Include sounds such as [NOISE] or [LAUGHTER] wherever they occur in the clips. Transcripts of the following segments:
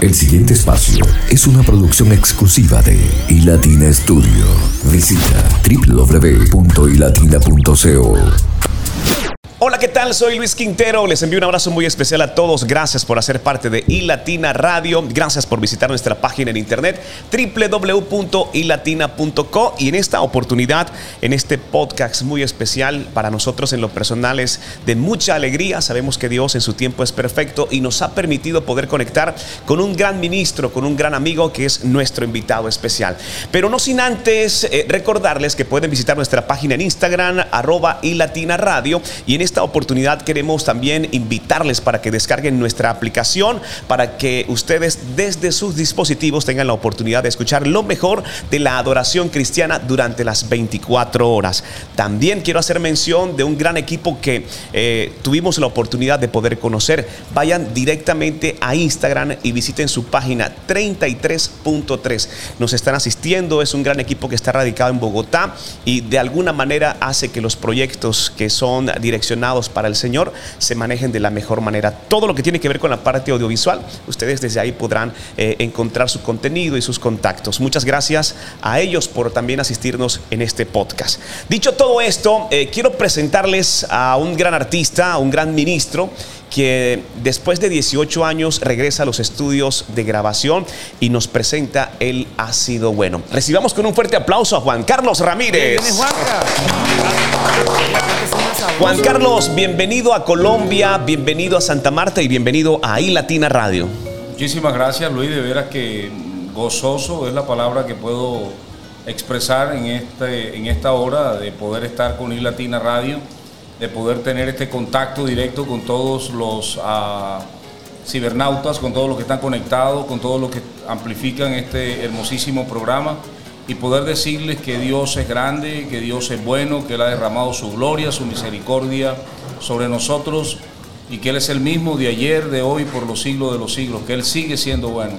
El siguiente espacio es una producción exclusiva de iLatina Studio. Visita www.ilatina.co. Hola, ¿qué tal? Soy Luis Quintero. Les envío un abrazo muy especial a todos. Gracias por hacer parte de iLatina Radio. Gracias por visitar nuestra página en internet www.ilatina.co. Y en esta oportunidad, en este podcast muy especial para nosotros en lo personal es de mucha alegría. Sabemos que Dios en su tiempo es perfecto y nos ha permitido poder conectar con un gran ministro, con un gran amigo que es nuestro invitado especial. Pero no sin antes eh, recordarles que pueden visitar nuestra página en Instagram, arroba iLatina Radio. Y en esta oportunidad queremos también invitarles para que descarguen nuestra aplicación, para que ustedes desde sus dispositivos tengan la oportunidad de escuchar lo mejor de la adoración cristiana durante las 24 horas. También quiero hacer mención de un gran equipo que eh, tuvimos la oportunidad de poder conocer. Vayan directamente a Instagram y visiten su página 33.3. Nos están asistiendo, es un gran equipo que está radicado en Bogotá y de alguna manera hace que los proyectos que son direccionados para el Señor se manejen de la mejor manera. Todo lo que tiene que ver con la parte audiovisual, ustedes desde ahí podrán eh, encontrar su contenido y sus contactos. Muchas gracias a ellos por también asistirnos en este podcast. Dicho todo esto, eh, quiero presentarles a un gran artista, a un gran ministro que después de 18 años regresa a los estudios de grabación y nos presenta El ha sido bueno. Recibamos con un fuerte aplauso a Juan Carlos Ramírez. Juan Carlos, bienvenido a Colombia, bienvenido a Santa Marta y bienvenido a iLatina Radio. Muchísimas gracias Luis, de veras que gozoso es la palabra que puedo expresar en, este, en esta hora de poder estar con iLatina Radio de poder tener este contacto directo con todos los ah, cibernautas, con todos los que están conectados, con todos los que amplifican este hermosísimo programa y poder decirles que Dios es grande, que Dios es bueno, que Él ha derramado su gloria, su misericordia sobre nosotros y que Él es el mismo de ayer, de hoy, por los siglos de los siglos, que Él sigue siendo bueno.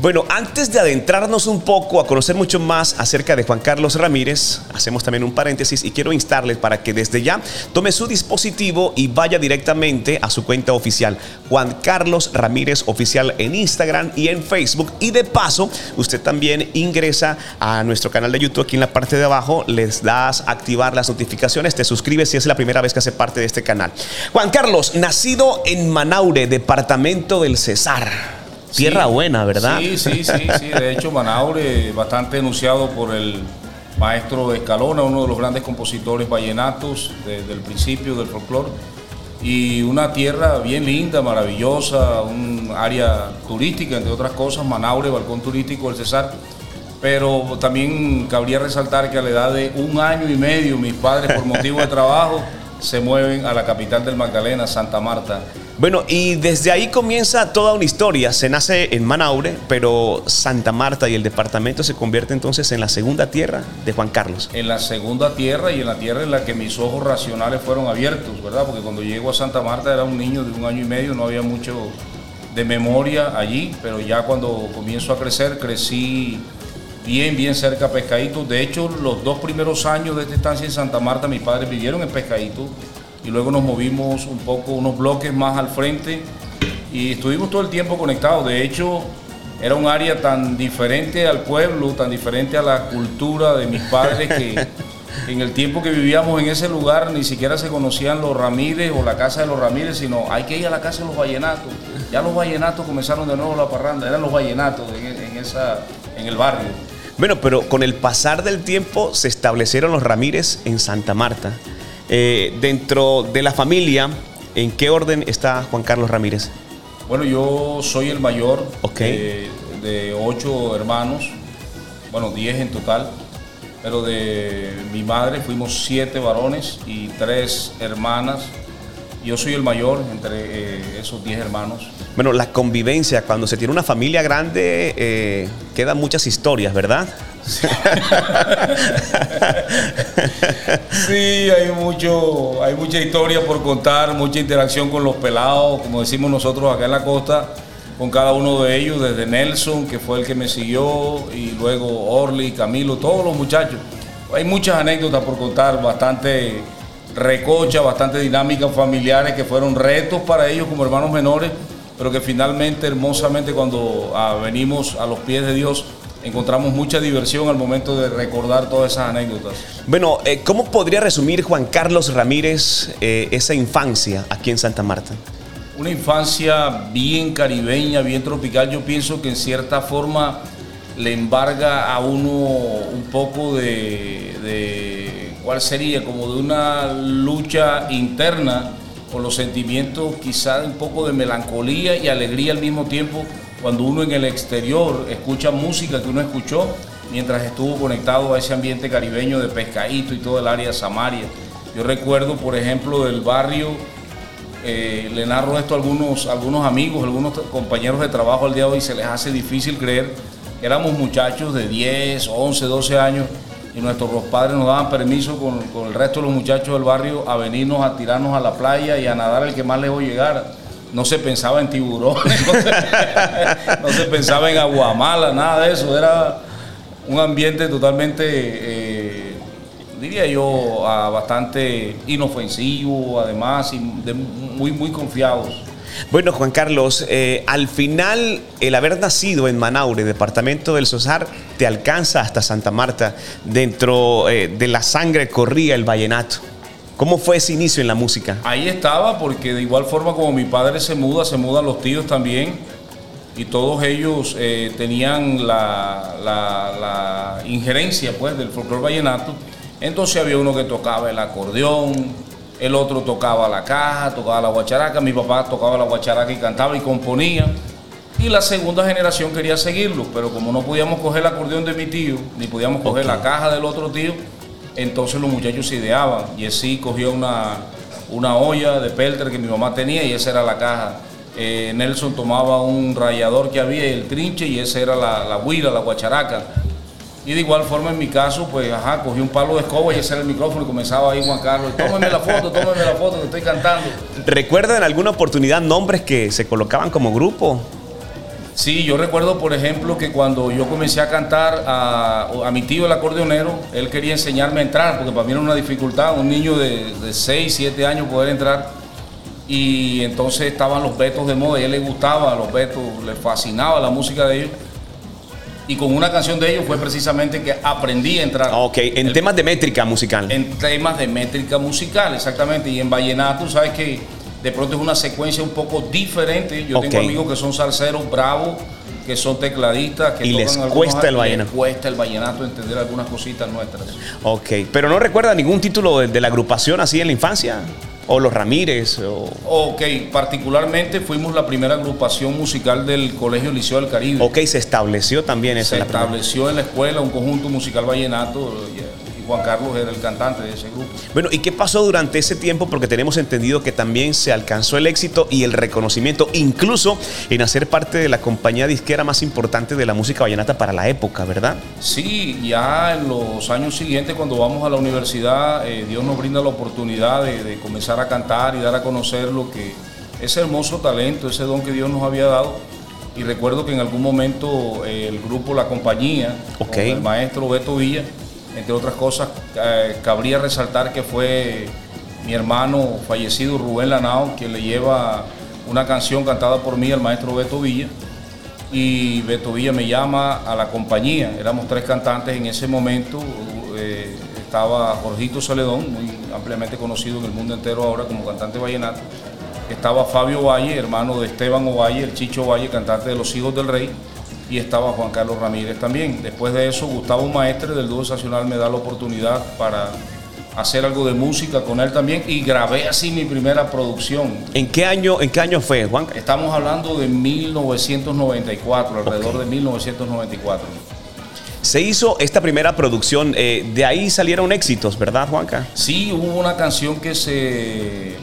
Bueno, antes de adentrarnos un poco a conocer mucho más acerca de Juan Carlos Ramírez, hacemos también un paréntesis y quiero instarles para que desde ya tome su dispositivo y vaya directamente a su cuenta oficial, Juan Carlos Ramírez Oficial en Instagram y en Facebook. Y de paso, usted también ingresa a nuestro canal de YouTube aquí en la parte de abajo, les das activar las notificaciones, te suscribes si es la primera vez que hace parte de este canal. Juan Carlos, nacido en Manaure, departamento del Cesar. Tierra buena, ¿verdad? Sí, sí, sí, sí. De hecho, Manaure, bastante enunciado por el maestro Escalona, uno de los grandes compositores vallenatos desde el principio del folclore. Y una tierra bien linda, maravillosa, un área turística, entre otras cosas, Manaure, balcón turístico del Cesar. Pero también cabría resaltar que a la edad de un año y medio, mis padres, por motivo de trabajo, [LAUGHS] se mueven a la capital del Magdalena, Santa Marta. Bueno, y desde ahí comienza toda una historia. Se nace en Manaure, pero Santa Marta y el departamento se convierte entonces en la segunda tierra de Juan Carlos. En la segunda tierra y en la tierra en la que mis ojos racionales fueron abiertos, ¿verdad? Porque cuando llego a Santa Marta era un niño de un año y medio, no había mucho de memoria allí, pero ya cuando comienzo a crecer, crecí bien, bien cerca a Pescadito. De hecho, los dos primeros años de esta estancia en Santa Marta, mis padres vivieron en Pescadito y luego nos movimos un poco, unos bloques más al frente y estuvimos todo el tiempo conectados. De hecho, era un área tan diferente al pueblo, tan diferente a la cultura de mis padres que [LAUGHS] en el tiempo que vivíamos en ese lugar ni siquiera se conocían los Ramírez o la casa de los Ramírez, sino hay que ir a la casa de los vallenatos. Ya los vallenatos comenzaron de nuevo la parranda, eran los vallenatos en, esa, en el barrio. Bueno, pero con el pasar del tiempo se establecieron los Ramírez en Santa Marta. Eh, dentro de la familia, ¿en qué orden está Juan Carlos Ramírez? Bueno, yo soy el mayor de, ocho hermanos, bueno, diez en total, pero de mi madre fuimos siete varones y tres hermanas. Yo soy el mayor entre eh, esos diez hermanos. Bueno, la convivencia, cuando se tiene una familia grande, eh, quedan muchas historias, ¿verdad? [LAUGHS] Sí. hay mucho, hay mucha historia por contar, mucha interacción con los pelados, como decimos nosotros acá en la costa, con cada uno de ellos, desde Nelson, que fue el que me siguió, y luego Orly, Camilo, todos los muchachos. Hay muchas anécdotas por contar, bastante recocha, bastante dinámicas familiares que fueron retos para ellos como hermanos menores, pero que finalmente hermosamente cuando ah, venimos a los pies de Dios encontramos mucha diversión al momento de recordar todas esas anécdotas. Bueno, eh, ¿cómo podría resumir Juan Carlos Ramírez eh, esa infancia aquí en Santa Marta? Una infancia bien caribeña, bien tropical. Yo pienso que en cierta forma le embarga a uno un poco de, de ¿cuál sería? Como de una lucha interna con los sentimientos quizás un poco de melancolía y alegría al mismo tiempo cuando uno en el exterior escucha música que uno escuchó mientras estuvo conectado a ese ambiente caribeño de pescadito y todo el área de Samaria. Yo recuerdo, por ejemplo, del barrio, eh, le narro esto a algunos, algunos amigos, algunos compañeros de trabajo al día hoy, se les hace difícil creer. Éramos muchachos de 10, 11, 12 años y nuestros padres nos daban permiso con, con el resto de los muchachos del barrio a venirnos a tirarnos a la playa y a nadar el que más lejos llegara no se pensaba en tiburones, [LAUGHS] no se, pensaba en aguamala, nada de eso. Era un ambiente totalmente, eh, diría yo, bastante inofensivo, además, y muy, muy confiados. Bueno, Juan Carlos, eh, al final el haber nacido en Manaure, departamento del Sosar, te alcanza hasta Santa Marta. Dentro eh, de la sangre corría el vallenato. ¿Cómo fue ese inicio en la música? Ahí estaba, porque de igual forma como mi padre se muda, se mudan los tíos también. Y todos ellos eh, tenían la, injerencia pues, del folclore vallenato. Entonces había uno que tocaba el acordeón, el otro tocaba la caja, tocaba la guacharaca, mi papá tocaba la guacharaca y cantaba y componía. Y la segunda generación quería seguirlo, pero como no podíamos coger el acordeón de mi tío, ni podíamos coger la caja del otro tío, entonces los muchachos se ideaban. Y así cogió una, una olla de pelter que mi mamá tenía y esa era la caja. Eh, Nelson tomaba un rayador que había, el trinche, y esa era la, la huila, la guacharaca. Y de igual forma en mi caso, pues ajá, cogí un palo de escoba y ese era el micrófono y comenzaba ahí Juan Carlos, tómeme la foto, tómeme la foto que estoy cantando. ¿Recuerda en alguna oportunidad nombres que se colocaban como grupo? Sí, yo recuerdo, por ejemplo, que cuando yo comencé a cantar a, mi tío, el acordeonero, él quería enseñarme a entrar, porque para mí era una dificultad, un niño de, de 6, 7 años poder entrar. Y entonces estaban los betos de moda y a él le gustaba, a los betos le fascinaba la música de ellos. Y con una canción de ellos fue precisamente que aprendí a entrar. Ok, en temas de métrica musical. En temas de métrica musical, exactamente. Y en vallenato, sabes que de pronto es una secuencia un poco diferente. Yo tengo amigos que son salseros bravos, que son tecladistas, que y les cuesta el vallenato. Les cuesta el vallenato entender algunas cositas nuestras. Ok, pero no recuerda ningún título de, la agrupación así en la infancia. O los Ramírez. O... Ok, particularmente fuimos la primera agrupación musical del Colegio Liceo del Caribe. Ok, se estableció también eso. Se estableció en la escuela un conjunto musical vallenato. Juan Carlos era el cantante de ese grupo. Bueno, ¿y qué pasó durante ese tiempo? Porque tenemos entendido que también se alcanzó el éxito y el reconocimiento, incluso en hacer parte de la compañía disquera más importante de la música vallenata para la época, ¿verdad? Sí, ya en los años siguientes, cuando vamos a la universidad, eh, Dios nos brinda la oportunidad de, comenzar a cantar y dar a conocer lo que ese hermoso talento, ese don que Dios nos había dado. Y recuerdo que en algún momento eh, el grupo La Compañía, el maestro Beto Villa, entre otras cosas, eh, cabría resaltar que fue mi hermano fallecido Rubén Lanao quien le lleva una canción cantada por mí al maestro Beto Villa. Y Beto Villa me llama a la compañía. Éramos tres cantantes en ese momento. Eh, estaba Jorgito Celedón, muy ampliamente conocido en el mundo entero ahora como cantante vallenato. Estaba Fabio Valle, hermano de Esteban Ovalle, el Chicho Valle, cantante de Los Hijos del Rey y estaba Juan Carlos Ramírez también. Después de eso, Gustavo Maestre del Dúo Nacional me da la oportunidad para hacer algo de música con él también y grabé así mi primera producción. ¿En qué año, en qué año fue, Juan? Estamos hablando de 1994, alrededor de 1994. Se hizo esta primera producción, eh, de ahí salieron éxitos, ¿verdad, Juanca? Sí, hubo una canción que se,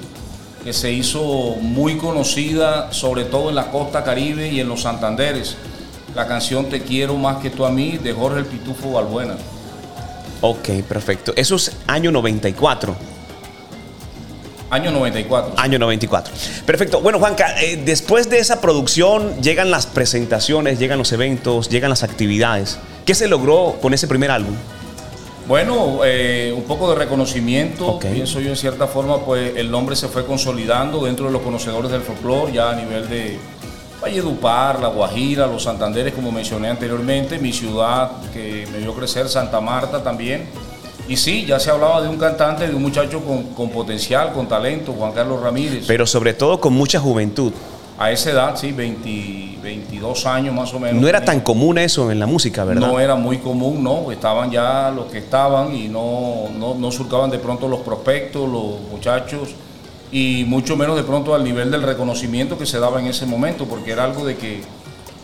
que se hizo muy conocida, sobre todo en la costa caribe y en los Santanderes la canción Te quiero más que tú a mí de Jorge el Pitufo Balbuena. Ok, perfecto. Eso es año 94. Año 94. Año 94. Perfecto. Bueno, Juanca, eh, después de esa producción llegan las presentaciones, llegan los eventos, llegan las actividades. ¿Qué se logró con ese primer álbum? Bueno, eh, un poco de reconocimiento, pienso yo en cierta forma, pues el nombre se fue consolidando dentro de los conocedores del folclore, ya a nivel de Valledupar, La Guajira, Los Santanderes, como mencioné anteriormente, mi ciudad que me vio crecer, Santa Marta también. Y sí, ya se hablaba de un cantante, de un muchacho con, potencial, con talento, Juan Carlos Ramírez. Pero sobre todo con mucha juventud. A esa edad, sí, 22 años más o menos. No era tan común eso en la música, ¿verdad? No era muy común, no. Estaban ya los que estaban y no, no, no surcaban de pronto los prospectos, los muchachos, y mucho menos de pronto al nivel del reconocimiento que se daba en ese momento, porque era algo de que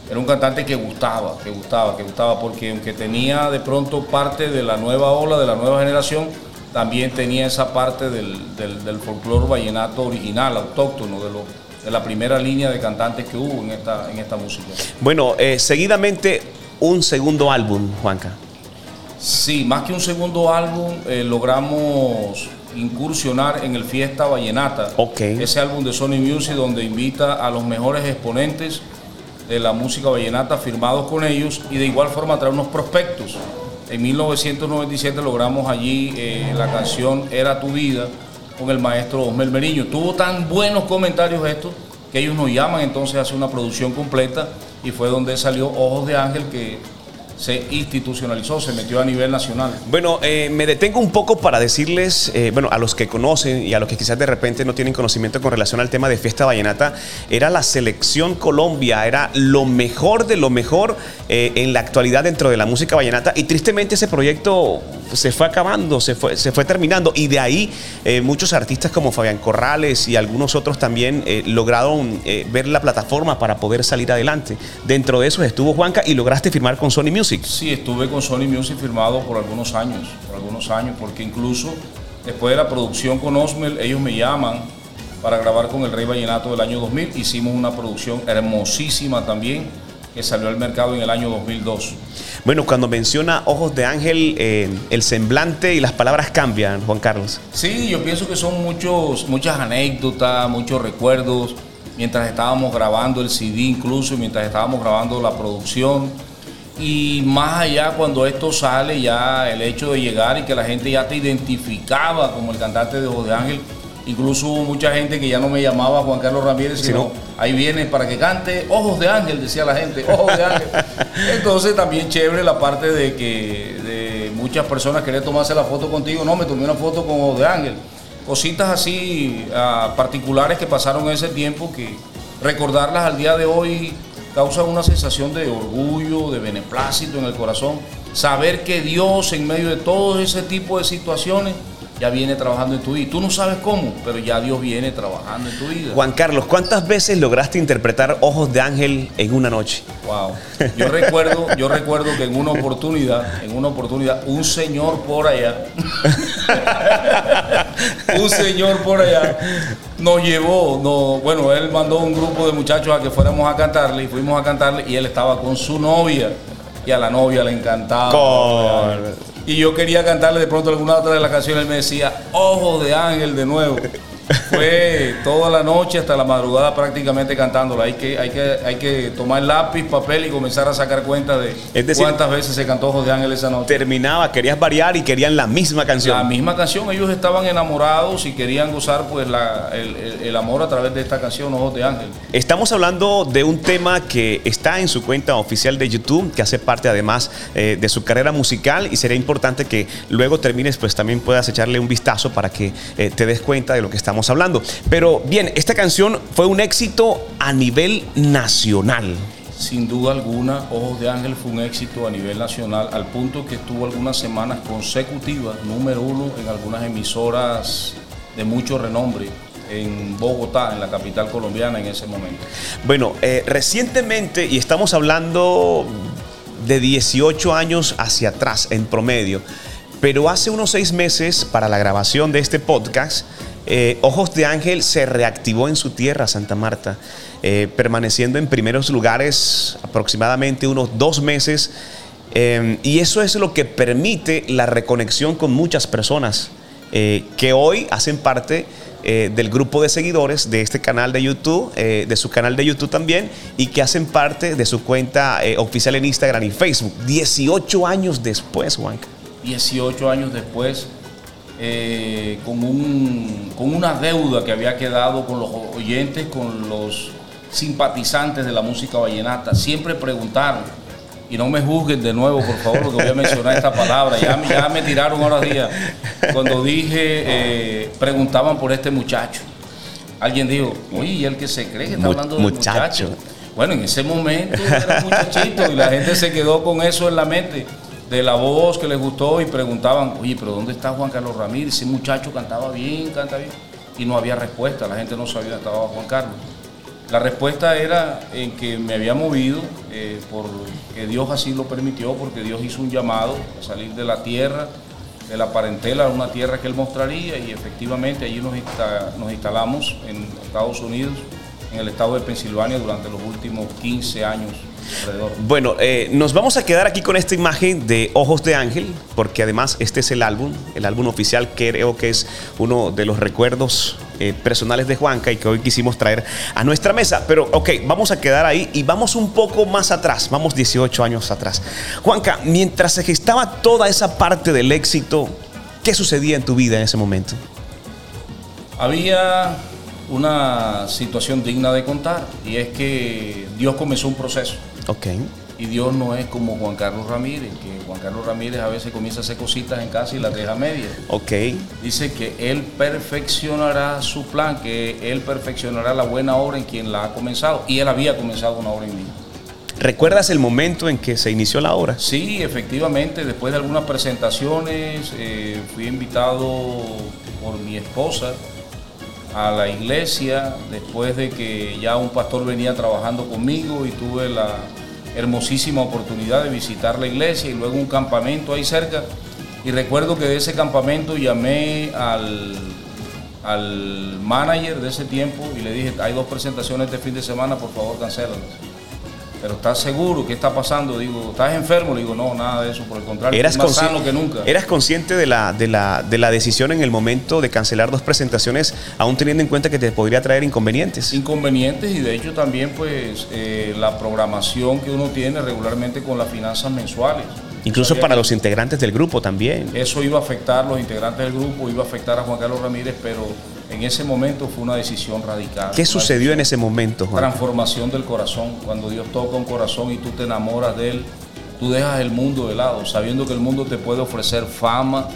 era un cantante que gustaba, que gustaba, que gustaba, porque aunque tenía de pronto parte de la nueva ola, de la nueva generación, también tenía esa parte del, del, del folclore vallenato original, autóctono, de los de la primera línea de cantantes que hubo en esta, en esta música. Bueno, eh, seguidamente un segundo álbum, Juanca. Sí, más que un segundo álbum, eh, logramos incursionar en el Fiesta Vallenata. Okay. Ese álbum de Sony Music donde invita a los mejores exponentes de la música vallenata firmados con ellos y de igual forma trae unos prospectos. En 1997 logramos allí eh, la canción Era tu vida con el maestro Osmel Meriño. Tuvo tan buenos comentarios esto que ellos nos llaman entonces a hacer una producción completa y fue donde salió Ojos de Ángel que se institucionalizó, se metió a nivel nacional. Bueno, eh, me detengo un poco para decirles, eh, bueno, a los que conocen y a los que quizás de repente no tienen conocimiento con relación al tema de Fiesta Vallenata, era la selección Colombia, era lo mejor de lo mejor eh, en la actualidad dentro de la música vallenata y tristemente ese proyecto se fue acabando, se fue, se fue terminando y de ahí muchos artistas como Fabián Corrales y algunos otros también lograron ver la plataforma para poder salir adelante. Dentro de eso estuvo Juanca y lograste firmar con Sony Music. Sí, estuve con Sony Music firmado por algunos años, por algunos años, porque incluso después de la producción con Osmel, ellos me llaman para grabar con el Rey Vallenato del año 2000. Hicimos una producción hermosísima también que salió al mercado en el año 2002. Bueno, cuando menciona Ojos de Ángel, eh, el semblante y las palabras cambian, Juan Carlos. Sí, yo pienso que son muchos, muchas anécdotas, muchos recuerdos, mientras estábamos grabando el CD incluso, mientras estábamos grabando la producción y más allá cuando esto sale, ya el hecho de llegar y que la gente ya te identificaba como el cantante de Ojos de Ángel, incluso hubo mucha gente que ya no me llamaba Juan Carlos Ramírez, sino ahí viene para que cante Ojos de Ángel, decía la gente, Ojos de Ángel. [LAUGHS] Entonces también chévere la parte de que de muchas personas querían tomarse la foto contigo, no, me tomé una foto con Ojos de Ángel. Cositas así ah, particulares que pasaron en ese tiempo que recordarlas al día de hoy causa una sensación de orgullo, de beneplácito en el corazón. Saber que Dios en medio de todo ese tipo de situaciones ya viene trabajando en tu vida. Tú no sabes cómo, pero ya Dios viene trabajando en tu vida. Juan Carlos, ¿cuántas veces lograste interpretar Ojos de Ángel en una noche? Wow. Yo recuerdo, yo recuerdo que en una oportunidad, en una oportunidad, un señor por allá, [LAUGHS] un señor por allá nos llevó, no, bueno, él mandó un grupo de muchachos a que fuéramos a cantarle y fuimos a cantarle y él estaba con su novia y a la novia le encantaba. Y yo quería cantarle de pronto alguna otra de las canciones, él me decía, Ojo de Ángel de nuevo. Fue toda la noche hasta la madrugada prácticamente cantándola. Hay que, hay que, hay que tomar lápiz, papel y comenzar a sacar cuenta de cuántas veces se cantó Ojos de Ángel esa noche. Terminaba, querías variar y querían la misma canción. La misma canción, ellos estaban enamorados y querían gozar pues el, amor a través de esta canción Ojos de Ángel. Estamos hablando de un tema que está en su cuenta oficial de YouTube, que hace parte además eh, de su carrera musical y sería importante que luego termines pues también puedas echarle un vistazo para que eh, te des cuenta de lo que está estamos hablando. Pero bien, esta canción fue un éxito a nivel nacional. Sin duda alguna, Ojos de Ángel fue un éxito a nivel nacional, al punto que estuvo algunas semanas consecutivas, número uno, en algunas emisoras de mucho renombre en Bogotá, en la capital colombiana en ese momento. Bueno, eh, recientemente, y estamos hablando de 18 años hacia atrás en promedio, pero hace unos seis meses, para la grabación de este podcast, eh, Ojos de Ángel se reactivó en su tierra, Santa Marta, eh, permaneciendo en primeros lugares aproximadamente unos dos meses. Eh, y eso es lo que permite la reconexión con muchas personas que hoy hacen parte del grupo de seguidores de este canal de YouTube, de su canal de YouTube también, y que hacen parte de su cuenta oficial en Instagram y Facebook. 18 años después, Juan. 18 años después, eh, con, un, con una deuda que había quedado con los oyentes, con los simpatizantes de la música vallenata. Siempre preguntaron, y no me juzguen de nuevo, por favor, porque voy a mencionar esta palabra. Ya, ya me tiraron ahora día. Cuando dije, eh, preguntaban por este muchacho. Alguien dijo, uy, ¿y el que se cree que está hablando de muchacho? Bueno, en ese momento era muchachito y la gente se quedó con eso en la mente de la voz que les gustó y preguntaban, oye, pero ¿dónde está Juan Carlos Ramírez? Ese muchacho cantaba bien, canta bien. Y no había respuesta, la gente no sabía dónde estaba Juan Carlos. La respuesta era en que me había movido, eh, porque Dios así lo permitió, porque Dios hizo un llamado a salir de la tierra, de la parentela a una tierra que Él mostraría y efectivamente allí nos, nos instalamos en Estados Unidos, en el estado de Pensilvania durante los últimos 15 años bueno, eh, nos vamos a quedar aquí con esta imagen de Ojos de Ángel, porque además este es el álbum, el álbum oficial, creo que es uno de los recuerdos eh, personales de Juanca y que hoy quisimos traer a nuestra mesa. Pero ok, vamos a quedar ahí y vamos un poco más atrás, vamos 18 años atrás. Juanca, mientras se gestaba toda esa parte del éxito, ¿qué sucedía en tu vida en ese momento? Había una situación digna de contar y es que Dios comenzó un proceso. Ok. Y Dios no es como Juan Carlos Ramírez, que Juan Carlos Ramírez a veces comienza a hacer cositas en casa y las deja medias. Ok. Dice que Él perfeccionará su plan, que Él perfeccionará la buena obra en quien la ha comenzado. Y Él había comenzado una obra en mí. ¿Recuerdas el momento en que se inició la obra? Sí, efectivamente, después de algunas presentaciones eh, fui invitado por mi esposa a la iglesia después de que ya un pastor venía trabajando conmigo y tuve la hermosísima oportunidad de visitar la iglesia y luego un campamento ahí cerca. Y recuerdo que de ese campamento llamé al, al manager de ese tiempo y le dije, hay dos presentaciones este fin de semana, por favor cancélalas pero ¿estás seguro? ¿Qué está pasando? Digo, ¿estás enfermo? Le digo, no, nada de eso, por el contrario, eras más sano que nunca. ¿Eras consciente de la, de, la, de la decisión en el momento de cancelar dos presentaciones, aún teniendo en cuenta que te podría traer inconvenientes? Inconvenientes y de hecho también pues eh, la programación que uno tiene regularmente con las finanzas mensuales. Incluso para los integrantes del grupo también. Eso iba a afectar a los integrantes del grupo, iba a afectar a Juan Carlos Ramírez, pero en ese momento fue una decisión radical. ¿Qué sucedió en ese momento, Juan? Transformación del corazón. Cuando Dios toca un corazón y tú te enamoras de Él, tú dejas el mundo de lado, sabiendo que el mundo te puede ofrecer fama,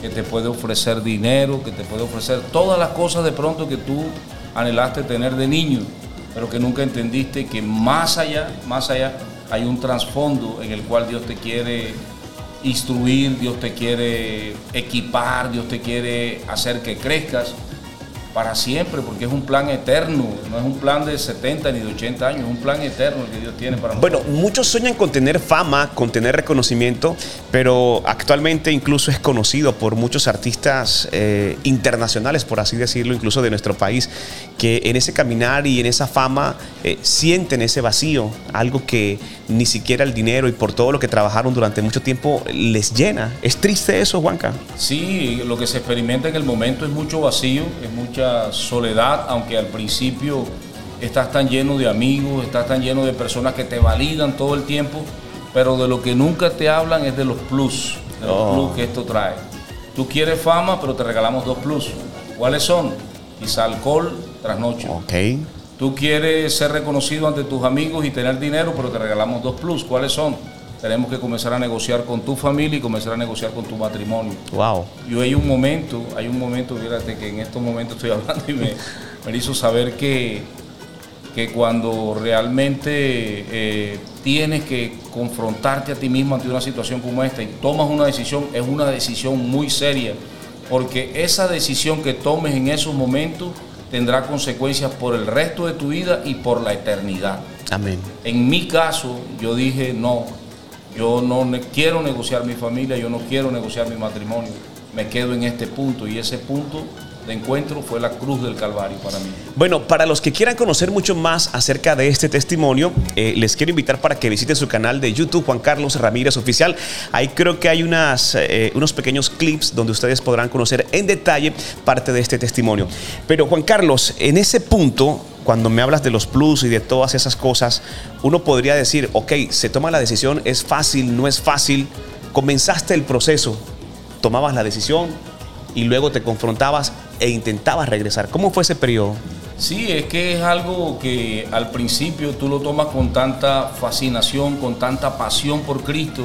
que te puede ofrecer dinero, que te puede ofrecer todas las cosas de pronto que tú anhelaste tener de niño, pero que nunca entendiste que más allá, más allá, hay un trasfondo en el cual Dios te quiere instruir, Dios te quiere equipar, Dios te quiere hacer que crezcas para siempre, porque es un plan eterno, no es un plan de 70 ni de 80 años, es un plan eterno que Dios tiene para nosotros. Bueno, muchos sueñan con tener fama, con tener reconocimiento, pero actualmente incluso es conocido por muchos artistas eh, internacionales, por así decirlo, incluso de nuestro país, que en ese caminar y en esa fama eh, sienten ese vacío, algo que ni siquiera el dinero y por todo lo que trabajaron durante mucho tiempo les llena. ¿Es triste eso, Juanca? Sí, lo que se experimenta en el momento es mucho vacío, es mucha soledad, aunque al principio estás tan lleno de amigos, estás tan lleno de personas que te validan todo el tiempo, pero de lo que nunca te hablan es de los plus, de los plus que esto trae. Tú quieres fama, pero te regalamos dos plus. ¿Cuáles son? Quizá alcohol, trasnoche. Ok. Tú quieres ser reconocido ante tus amigos y tener dinero, pero te regalamos dos plus. ¿Cuáles son? tenemos que comenzar a negociar con tu familia y comenzar a negociar con tu matrimonio. Wow. Y hay un momento, hay un momento, fíjate que en estos momentos estoy [LAUGHS] hablando y me, me hizo saber que, que cuando realmente eh, tienes que confrontarte a ti mismo ante una situación como esta y tomas una decisión, es una decisión muy seria, porque esa decisión que tomes en esos momentos tendrá consecuencias por el resto de tu vida y por la eternidad. Amén. En mi caso, yo dije, no, yo no quiero negociar mi familia, yo no quiero negociar mi matrimonio. Me quedo en este punto y ese punto de encuentro fue la cruz del Calvario para mí. Bueno, para los que quieran conocer mucho más acerca de este testimonio, eh, les quiero invitar para que visiten su canal de YouTube, Juan Carlos Ramírez Oficial. Ahí creo que hay unas, eh, unos pequeños clips donde ustedes podrán conocer en detalle parte de este testimonio. Pero Juan Carlos, en ese punto, cuando me hablas de los plus y de todas esas cosas, uno podría decir, ok, se toma la decisión, es fácil, no es fácil. Comenzaste el proceso tomabas la decisión y luego te confrontabas e intentabas regresar. ¿Cómo fue ese periodo? Sí, es que es algo que al principio tú lo tomas con tanta fascinación, con tanta pasión por Cristo,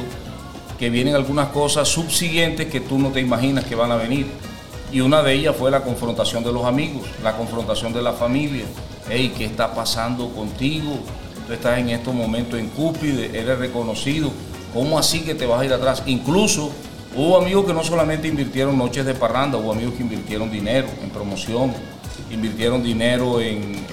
que vienen algunas cosas subsiguientes que tú no te imaginas que van a venir. Y una de ellas fue la confrontación de los amigos, la confrontación de la familia. Hey, ¿qué está pasando contigo? Tú estás en estos momentos en cúpide, eres reconocido. ¿Cómo así que te vas a ir atrás? Incluso hubo amigos que no solamente invirtieron noches de parranda, hubo amigos que invirtieron dinero en promoción, invirtieron dinero en,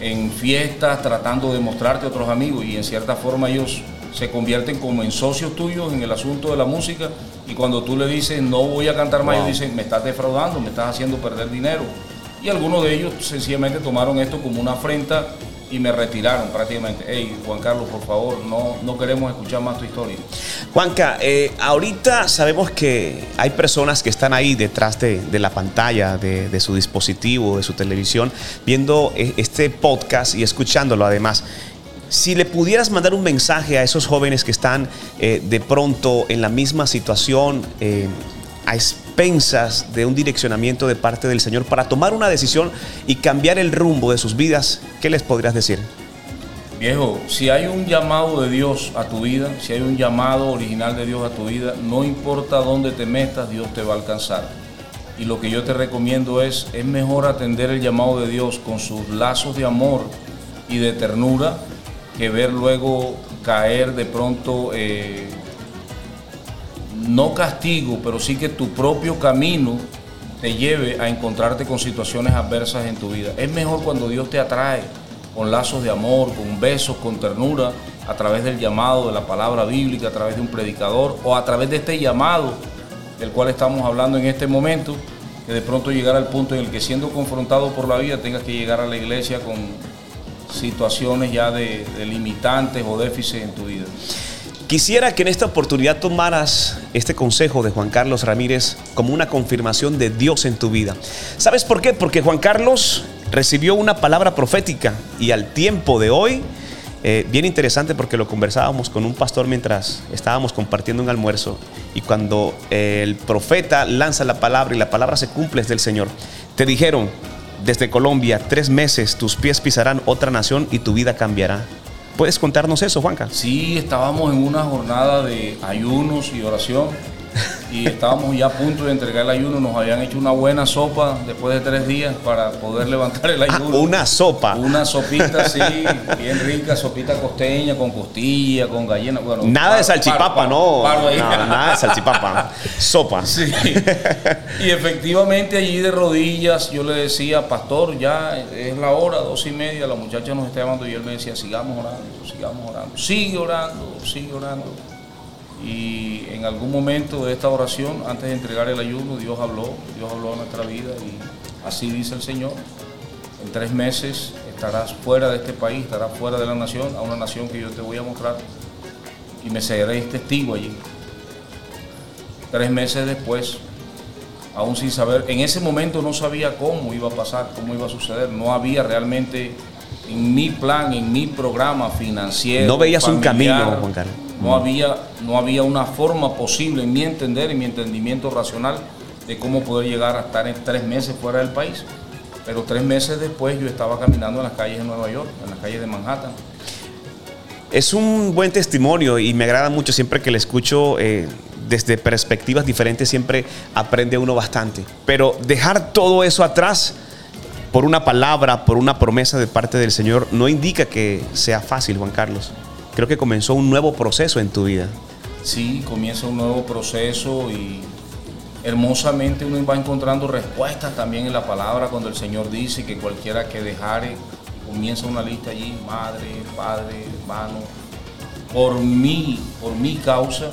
en, fiestas tratando de mostrarte a otros amigos y en cierta forma ellos se convierten como en socios tuyos en el asunto de la música y cuando tú le dices no voy a cantar más, ellos dicen me estás defraudando, me estás haciendo perder dinero. Y algunos de ellos sencillamente tomaron esto como una afrenta y me retiraron prácticamente. Hey, Juan Carlos, por favor, no, no queremos escuchar más tu historia. Juanca, eh, ahorita sabemos que hay personas que están ahí detrás de, la pantalla, de, su dispositivo, de su televisión, viendo eh, este podcast y escuchándolo además. Si le pudieras mandar un mensaje a esos jóvenes que están eh, de pronto en la misma situación, a expensas de un direccionamiento de parte del Señor para tomar una decisión y cambiar el rumbo de sus vidas, ¿qué les podrías decir? Viejo, si hay un llamado de Dios a tu vida, si hay un llamado original de Dios a tu vida, no importa dónde te metas, Dios te va a alcanzar. Y lo que yo te recomiendo es, es mejor atender el llamado de Dios con sus lazos de amor y de ternura que ver luego caer de pronto eh, no castigo, pero sí que tu propio camino te lleve a encontrarte con situaciones adversas en tu vida. Es mejor cuando Dios te atrae con lazos de amor, con besos, con ternura, a través del llamado de la palabra bíblica, a través de un predicador o a través de este llamado del cual estamos hablando en este momento, que de pronto llegar al punto en el que siendo confrontado por la vida tengas que llegar a la iglesia con situaciones ya de, de limitantes o déficits en tu vida. Quisiera que en esta oportunidad tomaras este consejo de Juan Carlos Ramírez como una confirmación de Dios en tu vida. ¿Sabes por qué? Porque Juan Carlos recibió una palabra profética y al tiempo de hoy, eh, bien interesante porque lo conversábamos con un pastor mientras estábamos compartiendo un almuerzo y cuando eh, el profeta lanza la palabra y la palabra se cumple es del Señor, te dijeron desde Colombia, tres meses tus pies pisarán otra nación y tu vida cambiará. ¿Puedes contarnos eso, Juanca? Sí, estábamos en una jornada de ayunos y oración y estábamos ya a punto de entregar el ayuno. Nos habían hecho una buena sopa después de tres días para poder levantar el ah, ayuno. una sopa. Una sopita, sí, bien rica, sopita costeña, con costilla, con gallina. Bueno, nada de salchipapa, no. Nada de salchipapa. sopa. [LAUGHS] Sí. Y efectivamente allí de rodillas yo le decía, pastor, ya es la hora, dos y media, la muchacha nos está llamando y él me decía, sigamos orando, sigamos orando. Sigue orando, sigue orando. Y en algún momento de esta oración, antes de entregar el ayuno, Dios habló, Dios habló a nuestra vida y así dice el Señor. En tres meses estarás fuera de este país, estarás fuera de la nación, a una nación que yo te voy a mostrar y me seréis testigo allí. Tres meses después, aún sin saber, en ese momento no sabía cómo iba a pasar, cómo iba a suceder, no había realmente en mi plan, en mi programa financiero. No veías un camino, Juan Carlos. No, había, no había una forma posible en mi entender, en mi entendimiento racional, de cómo poder llegar a estar en tres meses fuera del país. Pero tres meses después yo estaba caminando en las calles de Nueva York, en las calles de Manhattan. Es un buen testimonio y me agrada mucho siempre que le escucho eh, desde perspectivas diferentes, siempre aprende uno bastante. Pero dejar todo eso atrás por una palabra, por una promesa de parte del Señor, no indica que sea fácil, Juan Carlos creo que comenzó un nuevo proceso en tu vida. Sí, comienza un nuevo proceso y hermosamente uno va encontrando respuestas también en la palabra cuando el Señor dice que cualquiera que dejare, comienza una lista allí, madre, padre, hermano, por mí, por mi causa,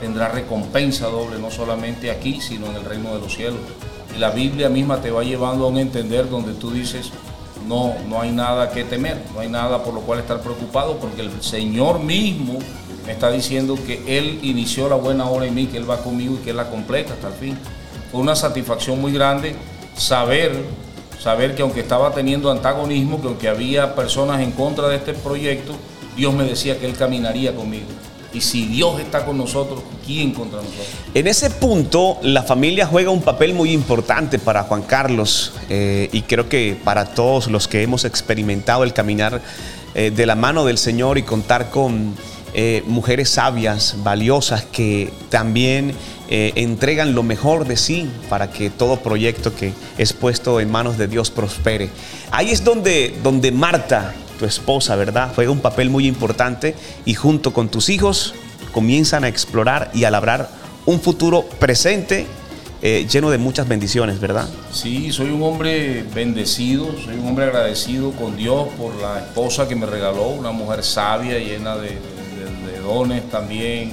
tendrá recompensa doble, no solamente aquí, sino en el reino de los cielos. Y la Biblia misma te va llevando a un entender donde tú dices, no, no hay nada que temer, no hay nada por lo cual estar preocupado, porque el Señor mismo me está diciendo que Él inició la buena obra en mí, que Él va conmigo y que Él la completa hasta el fin. Fue una satisfacción muy grande saber, saber que aunque estaba teniendo antagonismo, que aunque había personas en contra de este proyecto, Dios me decía que Él caminaría conmigo. Y si Dios está con nosotros, ¿quién contra nosotros? En ese punto, la familia juega un papel muy importante para Juan Carlos eh, y creo que para todos los que hemos experimentado el caminar eh, de la mano del Señor y contar con eh, mujeres sabias, valiosas, que también entregan lo mejor de sí para que todo proyecto que es puesto en manos de Dios prospere. Ahí es donde, donde Marta tu esposa, ¿verdad? Juega un papel muy importante y junto con tus hijos comienzan a explorar y a labrar un futuro presente eh, lleno de muchas bendiciones, ¿verdad? Sí, soy un hombre bendecido, soy un hombre agradecido con Dios por la esposa que me regaló, una mujer sabia, llena de, dones también,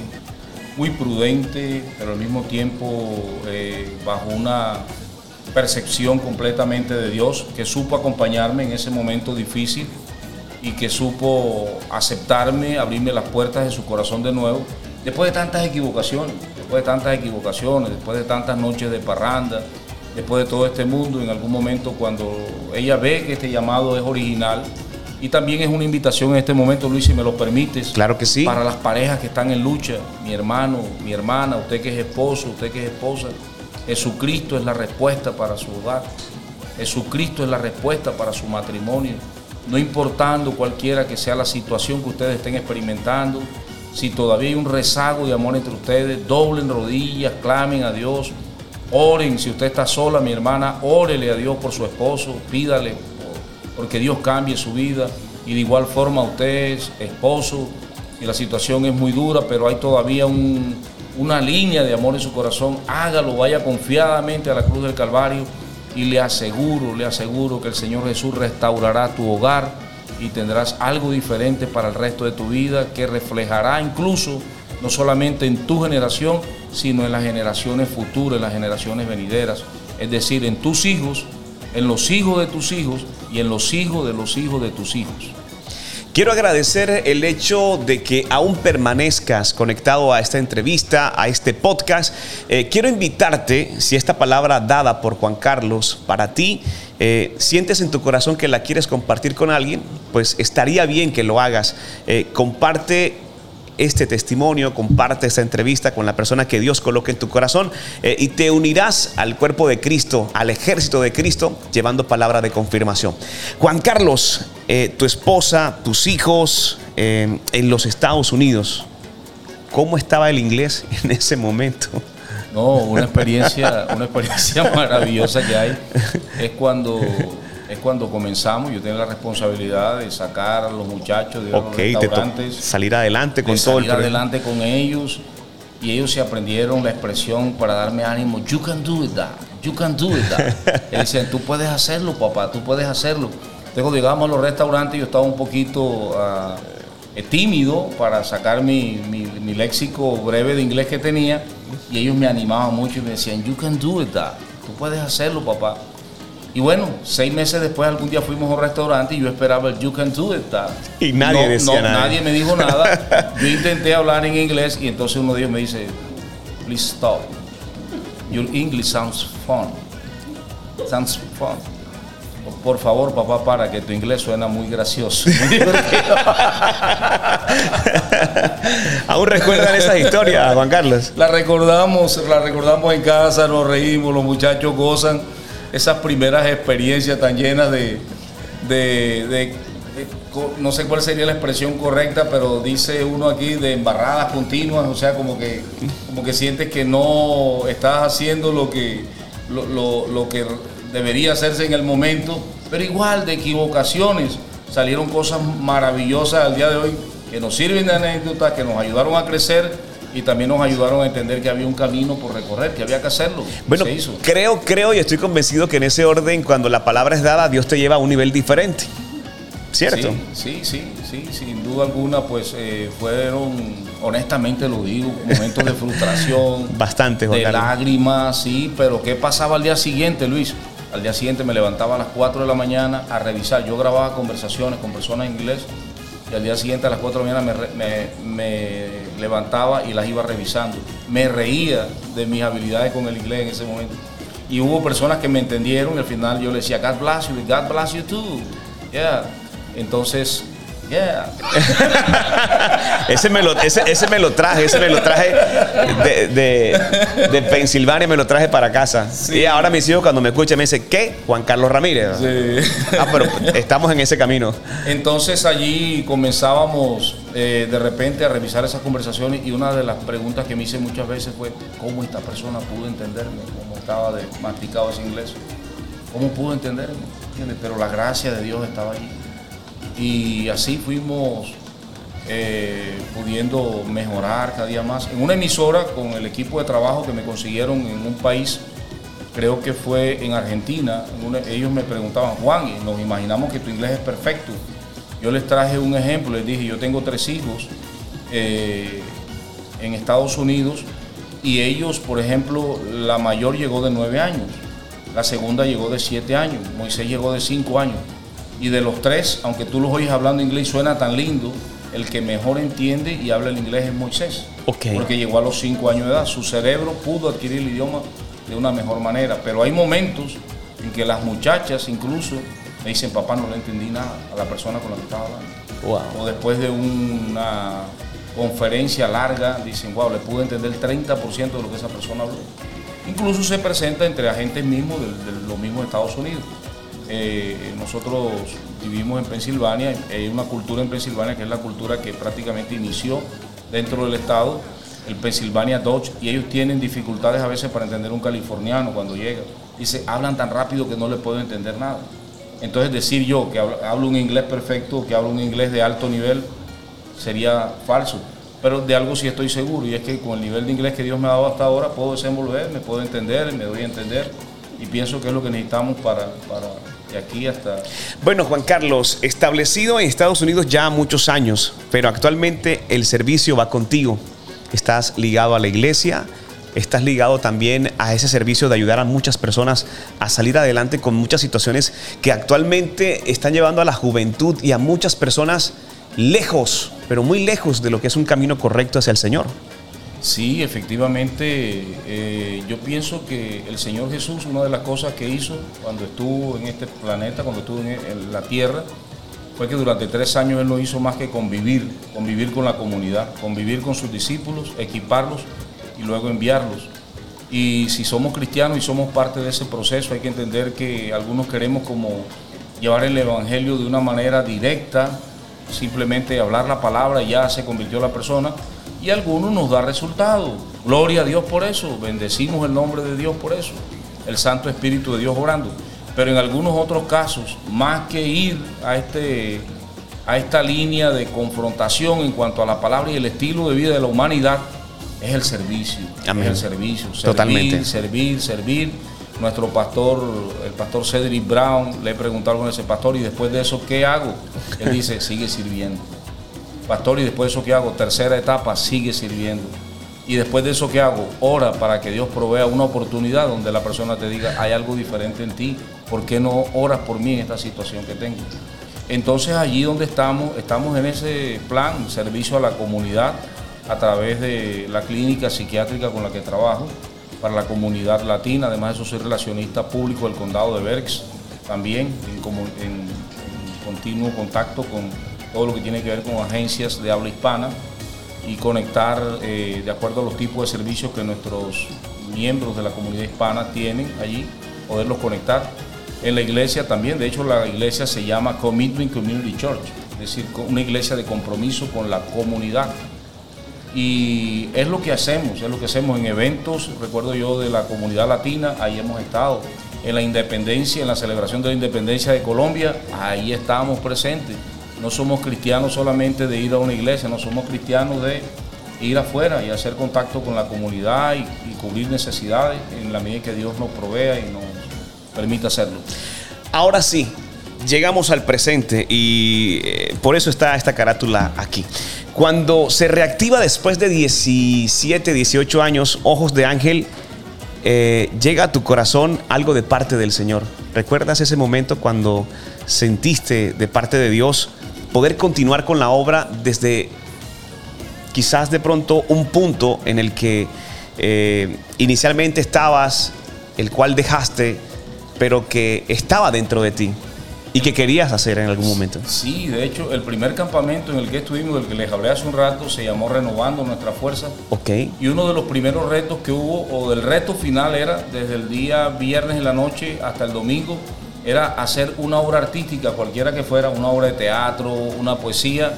muy prudente, pero al mismo tiempo eh, bajo una percepción completamente de Dios, que supo acompañarme en ese momento difícil y que supo aceptarme, abrirme las puertas de su corazón de nuevo, después de tantas equivocaciones, después de tantas equivocaciones, después de tantas noches de parranda, después de todo este mundo, en algún momento cuando ella ve que este llamado es original, y también es una invitación en este momento, Luis, si me lo permites. Claro que sí. Para las parejas que están en lucha, mi hermano, mi hermana, usted que es esposo, usted que es esposa, Jesucristo es la respuesta para su hogar. Jesucristo es la respuesta para su matrimonio no importando cualquiera que sea la situación que ustedes estén experimentando, si todavía hay un rezago de amor entre ustedes, doblen rodillas, clamen a Dios, oren, si usted está sola, mi hermana, órele a Dios por su esposo, pídale porque Dios cambie su vida y de igual forma usted es esposo y la situación es muy dura, pero hay todavía una línea de amor en su corazón, hágalo, vaya confiadamente a la cruz del Calvario y le aseguro, le aseguro que el Señor Jesús restaurará tu hogar y tendrás algo diferente para el resto de tu vida que reflejará incluso no solamente en tu generación, sino en las generaciones futuras, en las generaciones venideras, es decir, en tus hijos, en los hijos de tus hijos y en los hijos de los hijos de tus hijos. Quiero agradecer el hecho de que aún permanezcas conectado a esta entrevista, a este podcast. Eh, quiero invitarte, si esta palabra dada por Juan Carlos para ti, eh, sientes en tu corazón que la quieres compartir con alguien, pues estaría bien que lo hagas. Eh, comparte este testimonio, comparte esta entrevista con la persona que Dios coloque en tu corazón eh, y te unirás al cuerpo de Cristo, al ejército de Cristo, llevando palabra de confirmación. Juan Carlos, eh, tu esposa, tus hijos eh, en los Estados Unidos, ¿cómo estaba el inglés [LAUGHS] en ese momento? No, una experiencia, una experiencia [LAUGHS] maravillosa que hay es cuando es cuando comenzamos. Yo tenía la responsabilidad de sacar a los muchachos de los restaurantes. salir adelante con todo salir adelante con ellos. Y ellos se aprendieron la expresión para darme ánimo. You can do it, dad. You can do it, dad. [LAUGHS] Ellos decían, tú puedes hacerlo, papá, tú puedes hacerlo. Entonces, cuando llegamos a los restaurantes, yo estaba un poquito ah, eh, tímido para sacar mi, mi, léxico breve de inglés que tenía. Y ellos me animaban mucho y me decían, You can do it, dad. Tú puedes hacerlo, papá. Y bueno, seis meses después algún día fuimos a un restaurante y yo esperaba el You Can Do It. Y nadie decía nada. Nadie me dijo nada. [LAUGHS] Yo intenté hablar en inglés y entonces uno de ellos me dice, please stop. Your English sounds fun. Sounds fun. Por favor, papá, para que tu inglés suena muy gracioso. [LAUGHS] [LAUGHS] ¿Aún recuerdan esas historias, Juan Carlos? La recordamos, la recordamos en casa, nos reímos, los muchachos gozan esas primeras experiencias tan llenas de, de, no sé cuál sería la expresión correcta, pero dice uno aquí de embarradas continuas, o sea, como que, como que sientes que no estás haciendo lo que, lo, lo que debería hacerse en el momento, pero igual de equivocaciones salieron cosas maravillosas al día de hoy que nos sirven de anécdotas, que nos ayudaron a crecer y también nos ayudaron a entender que había un camino por recorrer, que había que hacerlo. Bueno, creo, creo y estoy convencido que en ese orden, cuando la palabra es dada, Dios te lleva a un nivel diferente. ¿Cierto? Sí, sí, sí, sin duda alguna, pues eh, fueron, honestamente lo digo, momentos de frustración. [LAUGHS] Bastante, De lágrimas, sí, pero ¿qué pasaba al día siguiente, Luis? Al día siguiente me levantaba a las 4 de la mañana a revisar. Yo grababa conversaciones con personas en inglés y al día siguiente a las 4 de la mañana me, levantaba y las iba revisando. Me reía de mis habilidades con el inglés en ese momento. Y hubo personas que me entendieron y al final yo le decía, God bless you, God bless you too. Yeah. Entonces, Yeah. ese, me lo, ese, ese, me lo traje, ese me lo traje de, de, de Pensilvania, me lo traje para casa. Y ahora mis hijos cuando me escuchan me dicen, ¿qué? Juan Carlos Ramírez. Sí. Ah, pero estamos en ese camino. Entonces allí comenzábamos eh, de repente a revisar esas conversaciones y una de las preguntas que me hice muchas veces fue, ¿cómo esta persona pudo entenderme? ¿Cómo estaba de, masticado ese inglés? ¿Cómo pudo entenderme? ¿Entiendes? Pero la gracia de Dios estaba allí. Y así fuimos eh, pudiendo mejorar cada día más. En una emisora con el equipo de trabajo que me consiguieron en un país, creo que fue en Argentina, ellos me preguntaban, Juan, y nos imaginamos que tu inglés es perfecto. Yo les traje un ejemplo, les dije, yo tengo tres hijos eh, en Estados Unidos y ellos, por ejemplo, la mayor llegó de nueve años, la segunda llegó de siete años, Moisés llegó de cinco años. Y de los tres, aunque tú los oyes hablando inglés y suena tan lindo, el que mejor entiende y habla el inglés es Moisés. Porque llegó a los cinco años de edad. Su cerebro pudo adquirir el idioma de una mejor manera. Pero hay momentos en que las muchachas incluso me dicen, papá, no le entendí nada a la persona con la que estaba hablando. Wow. O después de una conferencia larga, dicen, wow, le pude entender el 30% de lo que esa persona habló. Incluso se presenta entre agentes mismos de, de los mismos Estados Unidos. Eh, nosotros vivimos en Pensilvania, hay una cultura en Pensilvania que es la cultura que prácticamente inició dentro del estado, el Pennsylvania Dodge, y ellos tienen dificultades a veces para entender un californiano cuando llega. Dice, hablan tan rápido que no le puedo entender nada. Entonces decir yo que hablo, un inglés perfecto, que hablo un inglés de alto nivel, sería falso. Pero de algo sí estoy seguro, y es que con el nivel de inglés que Dios me ha dado hasta ahora, puedo desenvolverme, puedo entender, me doy a entender, y pienso que es lo que necesitamos para de aquí hasta... Bueno, Juan Carlos, establecido en Estados Unidos ya muchos años, pero actualmente el servicio va contigo. Estás ligado a la iglesia, estás ligado también a ese servicio de ayudar a muchas personas a salir adelante con muchas situaciones que actualmente están llevando a la juventud y a muchas personas lejos, pero muy lejos de lo que es un camino correcto hacia el Señor. Sí, efectivamente, eh, yo pienso que el Señor Jesús, una de las cosas que hizo cuando estuvo en este planeta, cuando estuvo en, en la tierra, fue que durante tres años Él no hizo más que convivir, convivir con la comunidad, convivir con sus discípulos, equiparlos y luego enviarlos. Y si somos cristianos y somos parte de ese proceso, hay que entender que algunos queremos como llevar el Evangelio de una manera directa, simplemente hablar la palabra y ya se convirtió la persona y algunos nos da resultado. Gloria a Dios por eso, bendecimos el nombre de Dios por eso, el Santo Espíritu de Dios obrando. Pero en algunos otros casos, más que ir a, este, a esta línea de confrontación en cuanto a la palabra y el estilo de vida de la humanidad, es el servicio. Amén. Es el servicio. Servir, Totalmente. servir, servir. Nuestro pastor, el pastor Cedric Brown, le he preguntado a ese pastor, y después de eso, ¿qué hago? Él dice, sigue sirviendo. Pastor, y después de eso, ¿qué hago? Tercera etapa, sigue sirviendo. Y después de eso, ¿qué hago? Ora para que Dios provea una oportunidad donde la persona te diga, hay algo diferente en ti, ¿por qué no oras por mí en esta situación que tengo? Entonces allí donde estamos, estamos en ese plan, servicio a la comunidad, a través de la clínica psiquiátrica con la que trabajo, para la comunidad latina, además de eso soy relacionista público del condado de Berks, también en, continuo contacto con todo lo que tiene que ver con agencias de habla hispana y conectar eh, de acuerdo a los tipos de servicios que nuestros miembros de la comunidad hispana tienen allí, poderlos conectar. En la iglesia también, de hecho la iglesia se llama Commitment Community Church, es decir, una iglesia de compromiso con la comunidad. Y es lo que hacemos, es lo que hacemos en eventos, recuerdo yo de la comunidad latina, ahí hemos estado. En la independencia, en la celebración de la independencia de Colombia, ahí estamos presentes. No somos cristianos solamente de ir a una iglesia, no somos cristianos de ir afuera y hacer contacto con la comunidad y, cubrir necesidades en la medida que Dios nos provea y nos permita hacerlo. Ahora sí, llegamos al presente y eh, por eso está esta carátula aquí. Cuando se reactiva después de 17, 18 años, Ojos de Ángel, eh, llega a tu corazón algo de parte del Señor. ¿Recuerdas ese momento cuando sentiste de parte de Dios poder continuar con la obra desde quizás de pronto un punto en el que eh, inicialmente estabas, el cual dejaste, pero que estaba dentro de ti. y que querías hacer en algún momento. Sí, de hecho, el primer campamento en el que estuvimos, del que les hablé hace un rato, se llamó Renovando Nuestra Fuerza. Ok. Y uno de los primeros retos que hubo, o del reto final era, desde el día viernes en la noche hasta el domingo, era hacer una obra artística, cualquiera que fuera, una obra de teatro, una poesía,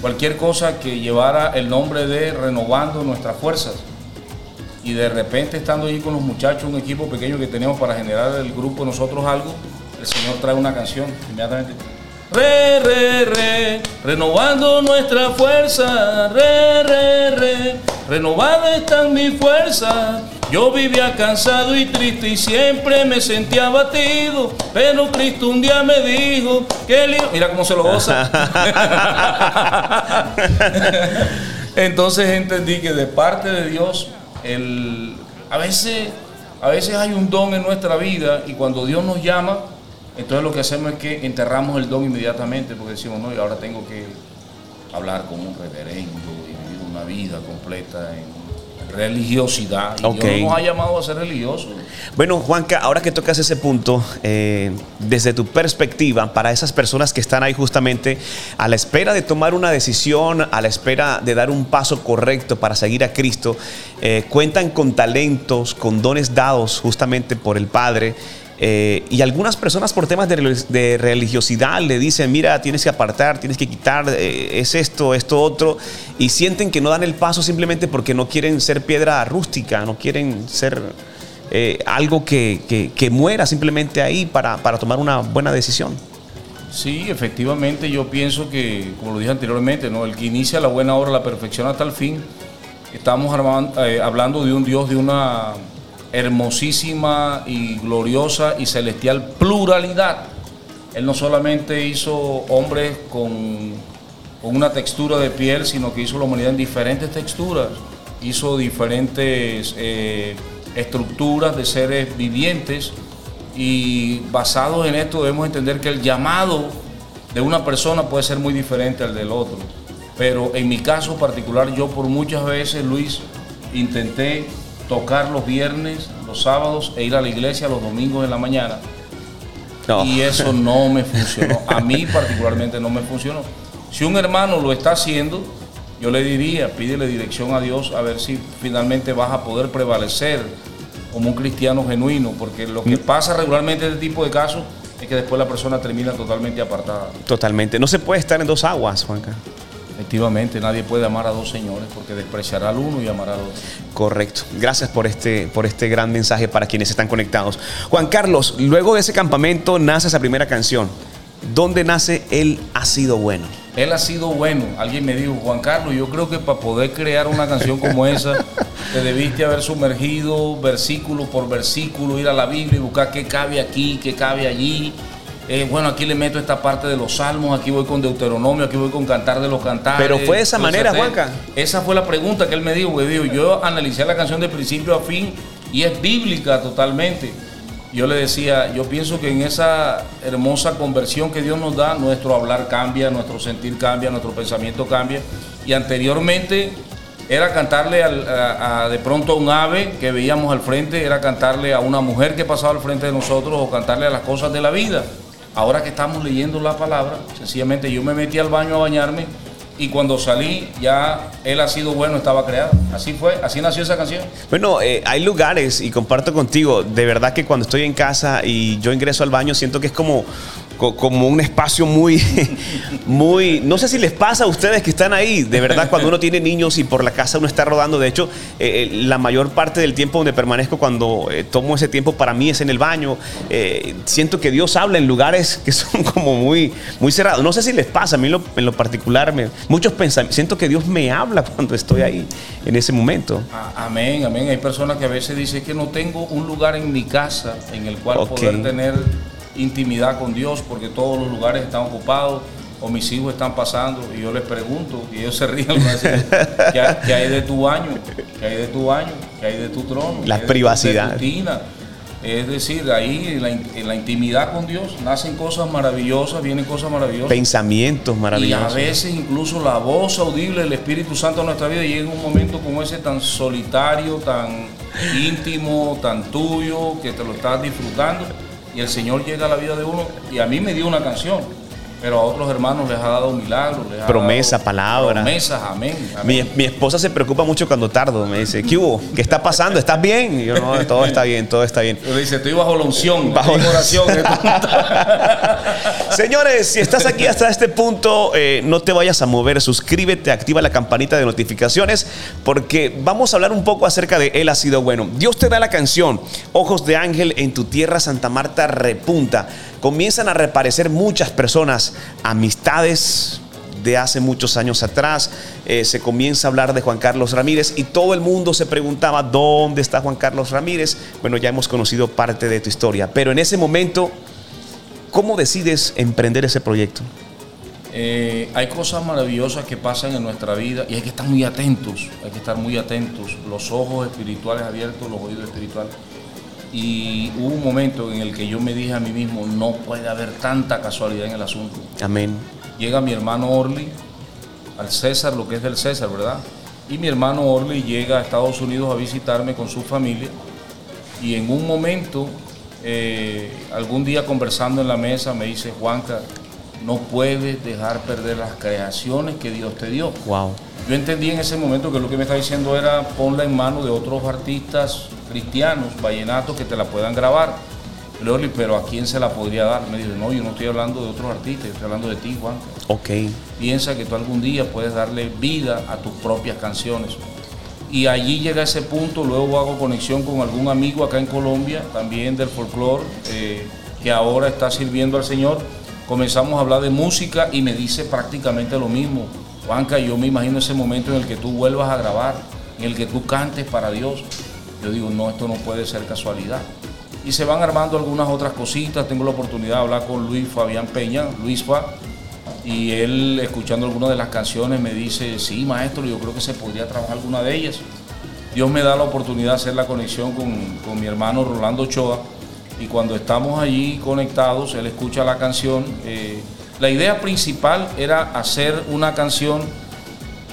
cualquier cosa que llevara el nombre de Renovando Nuestras Fuerzas. Y de repente estando allí con los muchachos, un equipo pequeño que teníamos para generar el grupo nosotros algo, el Señor trae una canción inmediatamente. Re, re, re, renovando nuestra fuerza, re, re, re, renovada están mis fuerzas. Yo vivía cansado y triste y siempre me sentía abatido, pero Cristo un día me dijo que. Mira cómo se lo goza. [LAUGHS] Entonces entendí que de parte de Dios, el, a, veces, a veces hay un don en nuestra vida y cuando Dios nos llama, entonces lo que hacemos es que enterramos el don inmediatamente porque decimos, no, y ahora tengo que hablar con un reverendo y vivir una vida completa en religiosidad. Y Ok. Dios nos ha llamado a ser religiosos. Bueno, Juanca, ahora que tocas ese punto, eh, desde tu perspectiva, para esas personas que están ahí justamente a la espera de tomar una decisión, a la espera de dar un paso correcto para seguir a Cristo, eh, cuentan con talentos, con dones dados justamente por el Padre. Eh, y algunas personas por temas de, relig- de religiosidad le dicen, mira, tienes que apartar, tienes que quitar, eh, es esto, esto, otro, y sienten que no dan el paso simplemente porque no quieren ser piedra rústica, no quieren ser eh, algo que, que- muera simplemente ahí para, para tomar una buena decisión. Sí, efectivamente, yo pienso que, como lo dije anteriormente, ¿no? el que inicia la buena obra la perfección hasta el fin. Estamos hablando de un Dios de una hermosísima y gloriosa y celestial pluralidad. Él no solamente hizo hombres con, con una textura de piel, sino que hizo la humanidad en diferentes texturas. Hizo diferentes eh, estructuras de seres vivientes y basados en esto debemos entender que el llamado de una persona puede ser muy diferente al del otro. Pero en mi caso particular, yo por muchas veces, Luis, intenté tocar los viernes, los sábados e ir a la iglesia los domingos en la mañana. No. Y eso no me funcionó. A mí particularmente no me funcionó. Si un hermano lo está haciendo, yo le diría, pídele dirección a Dios a ver si finalmente vas a poder prevalecer como un cristiano genuino, porque lo que pasa regularmente en este tipo de casos es que después la persona termina totalmente apartada. Totalmente. No se puede estar en dos aguas, Juanca. Efectivamente, nadie puede amar a dos señores porque despreciará al uno y amará al otro. Correcto. Gracias por este, por este gran mensaje para quienes están conectados. Juan Carlos, luego de ese campamento nace esa primera canción. ¿Dónde nace Él ha sido bueno? Él ha sido bueno. Alguien me dijo, Juan Carlos, yo creo que para poder crear una canción como esa, te debiste haber sumergido versículo por versículo, ir a la Biblia y buscar qué cabe aquí, qué cabe allí. Eh, bueno, aquí le meto esta parte de los salmos, aquí voy con Deuteronomio, aquí voy con Cantar de los Cantares. Pero fue de esa manera. Juanca. Esa fue la pregunta que él me dijo, dijo, yo analicé la canción de principio a fin y es bíblica totalmente. Yo le decía, yo pienso que en esa hermosa conversión que Dios nos da, nuestro hablar cambia, nuestro sentir cambia, nuestro pensamiento cambia. Y anteriormente era cantarle al- a, a- de pronto a un ave que veíamos al frente, era cantarle a una mujer que pasaba al frente de nosotros o cantarle a las cosas de la vida. Ahora que estamos leyendo la palabra, sencillamente yo me metí al baño a bañarme y cuando salí ya Él ha sido bueno, estaba creado. Así fue, así nació esa canción. Bueno, eh, hay lugares, y comparto contigo, de verdad que cuando estoy en casa y yo ingreso al baño, siento que es como, co- como un espacio muy, [LAUGHS] muy, no sé si les pasa a ustedes que están ahí, de verdad cuando uno tiene niños y por la casa uno está rodando, de hecho, eh, eh, la mayor parte del tiempo donde permanezco cuando eh, tomo ese tiempo para mí es en el baño, Eh, siento que Dios habla en lugares [LAUGHS] que son como muy, muy cerrados, no sé si les pasa, a mí en lo, en lo particular, me- muchos pensamientos, siento que Dios me habla cuando estoy ahí, en ese momento. Amén, amén. Hay personas que a veces dicen que no tengo un lugar en mi casa en el cual poder tener intimidad con Dios porque todos los lugares están ocupados o mis hijos están pasando y yo les pregunto y ellos se ríen. ¿Qué, hay- qué hay de tu baño? ¿Qué hay de tu baño? ¿Qué hay de tu trono? La ¿Qué hay de tu- privacidad. Es decir, ahí en la, in- en la intimidad con Dios nacen cosas maravillosas, vienen cosas maravillosas. Pensamientos Y a maravillosos. veces incluso la voz audible del Espíritu Santo en nuestra vida llega en un momento como ese tan solitario, tan íntimo, tan tuyo, que te lo estás disfrutando. Y el Señor llega a la vida de uno y a mí me dio una canción pero a otros hermanos les ha dado milagros. Promesa, palabra. Promesas, amén. Mi, esposa se preocupa mucho cuando tardo. Me dice, ¿qué hubo? ¿Qué está pasando? ¿Estás bien? Y yo, no, todo está bien, todo está bien. Le dice, estoy bajo la unción, bajo la oración. [LAUGHS] Señores, si estás aquí hasta este punto, eh, no te vayas a mover. Suscríbete, activa la campanita de notificaciones, porque vamos a hablar un poco acerca de Él ha sido bueno. Dios te da la canción, Ojos de Ángel en tu tierra, Santa Marta repunta comienzan a reaparecer muchas personas, amistades de hace muchos años atrás, eh, se comienza a hablar de Juan Carlos Ramírez y todo el mundo se preguntaba, ¿dónde está Juan Carlos Ramírez? Bueno, ya hemos conocido parte de tu historia, pero en ese momento, ¿cómo decides emprender ese proyecto? Eh, hay cosas maravillosas que pasan en nuestra vida y hay que estar muy atentos, hay que estar muy atentos, los ojos espirituales abiertos, los oídos espirituales y hubo un momento en el que yo me dije a mí mismo, no puede haber tanta casualidad en el asunto. Amén. Llega mi hermano Orly al César, lo que es del César, ¿verdad? Y mi hermano Orly llega a Estados Unidos a visitarme con su familia y en un momento, eh, algún día conversando en la mesa, me dice, Juanca, no puedes dejar perder las creaciones que Dios te dio. Wow. Yo entendí en ese momento que lo que me está diciendo era ponla en manos de otros artistas cristianos, vallenatos, que te la puedan grabar. Loli, pero ¿a quién se la podría dar? Me dijo, no, yo no estoy hablando de otros artistas, estoy hablando de ti, Juan. Ok. Piensa que tú algún día puedes darle vida a tus propias canciones. Y allí llega ese punto, luego hago conexión con algún amigo acá en Colombia, también del folclore, eh, que ahora está sirviendo al Señor. Comenzamos a hablar de música y me dice prácticamente lo mismo. Juanca, yo me imagino ese momento en el que tú vuelvas a grabar, en el que tú cantes para Dios. Yo digo, no, esto no puede ser casualidad. Y se van armando algunas otras cositas. Tengo la oportunidad de hablar con Luis Fabián Peña, Luis Fa, y él, escuchando algunas de las canciones, me dice, sí, maestro, yo creo que se podría trabajar alguna de ellas. Dios me da la oportunidad de hacer la conexión con, mi hermano Rolando Ochoa, y cuando estamos allí conectados, él escucha la canción. Eh, la idea principal era hacer una canción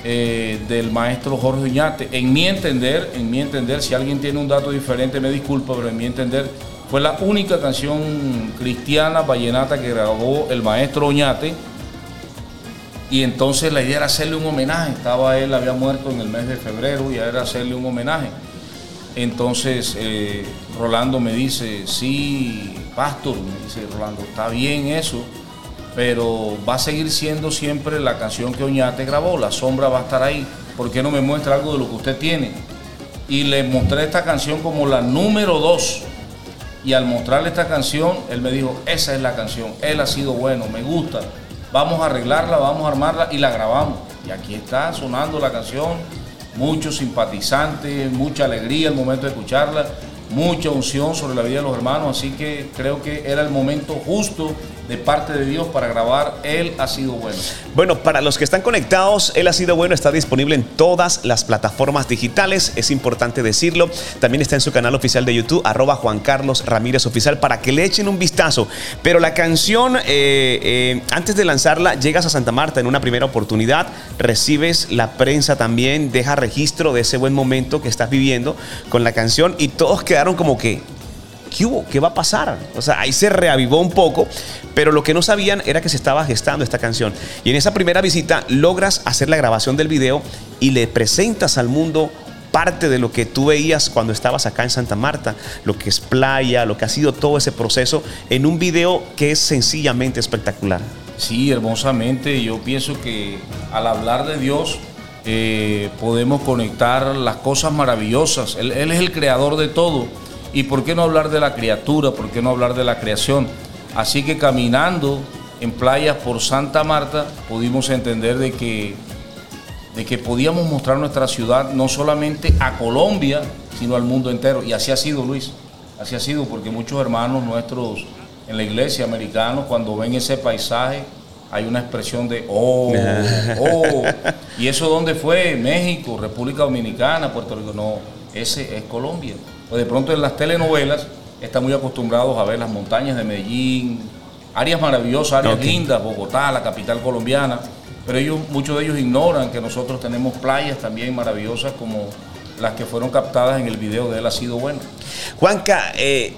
eh, del maestro Jorge Uñate. En mi entender, en mi entender, si alguien tiene un dato diferente me disculpa, pero en mi entender fue la única canción cristiana vallenata que grabó el maestro Oñate. Y entonces la idea era hacerle un homenaje. Estaba él, había muerto en el mes de febrero y era hacerle un homenaje. Entonces eh, Rolando me dice, sí, pastor, me dice Rolando, está bien eso pero va a seguir siendo siempre la canción que Oñate grabó, La Sombra va a estar ahí. ¿Por qué no me muestra algo de lo que usted tiene? Y le mostré esta canción como la número dos. Y al mostrarle esta canción, él me dijo, esa es la canción, él ha sido bueno, me gusta, vamos a arreglarla, vamos a armarla y la grabamos. Y aquí está sonando la canción, muchos simpatizantes, mucha alegría al momento de escucharla, mucha unción sobre la vida de los hermanos, así que creo que era el momento justo de parte de Dios para grabar Él ha sido bueno. Bueno, para los que están conectados, Él ha sido bueno está disponible en todas las plataformas digitales, es importante decirlo. También está en su canal oficial de YouTube, arroba Juan Carlos Ramírez Oficial, para que le echen un vistazo. Pero la canción, eh, eh, antes de lanzarla, llegas a Santa Marta en una primera oportunidad, recibes la prensa también, deja registro de ese buen momento que estás viviendo con la canción y todos quedaron como que ¿qué va a pasar? O sea, ahí se reavivó un poco, pero lo que no sabían era que se estaba gestando esta canción. Y en esa primera visita logras hacer la grabación del video y le presentas al mundo parte de lo que tú veías cuando estabas acá en Santa Marta, lo que es playa, lo que ha sido todo ese proceso, en un video que es sencillamente espectacular. Sí, hermosamente. Yo pienso que al hablar de Dios, eh, podemos conectar las cosas maravillosas. él, es el creador de todo ¿Y por qué no hablar de la criatura? ¿Por qué no hablar de la creación? Así que caminando en playas por Santa Marta pudimos entender de que, de que podíamos mostrar nuestra ciudad no solamente a Colombia, sino al mundo entero. Y así ha sido, Luis. Así ha sido, porque muchos hermanos nuestros en la iglesia americanos, cuando ven ese paisaje, hay una expresión de oh, [LAUGHS] oh. ¿Y eso dónde fue? México, República Dominicana, Puerto Rico. No, ese es Colombia. Pues de pronto en las telenovelas están muy acostumbrados a ver las montañas de Medellín, áreas maravillosas, áreas lindas, Bogotá, la capital colombiana, pero ellos, muchos de ellos ignoran que nosotros tenemos playas también maravillosas como las que fueron captadas en el video de Él ha sido bueno. Juanca, eh,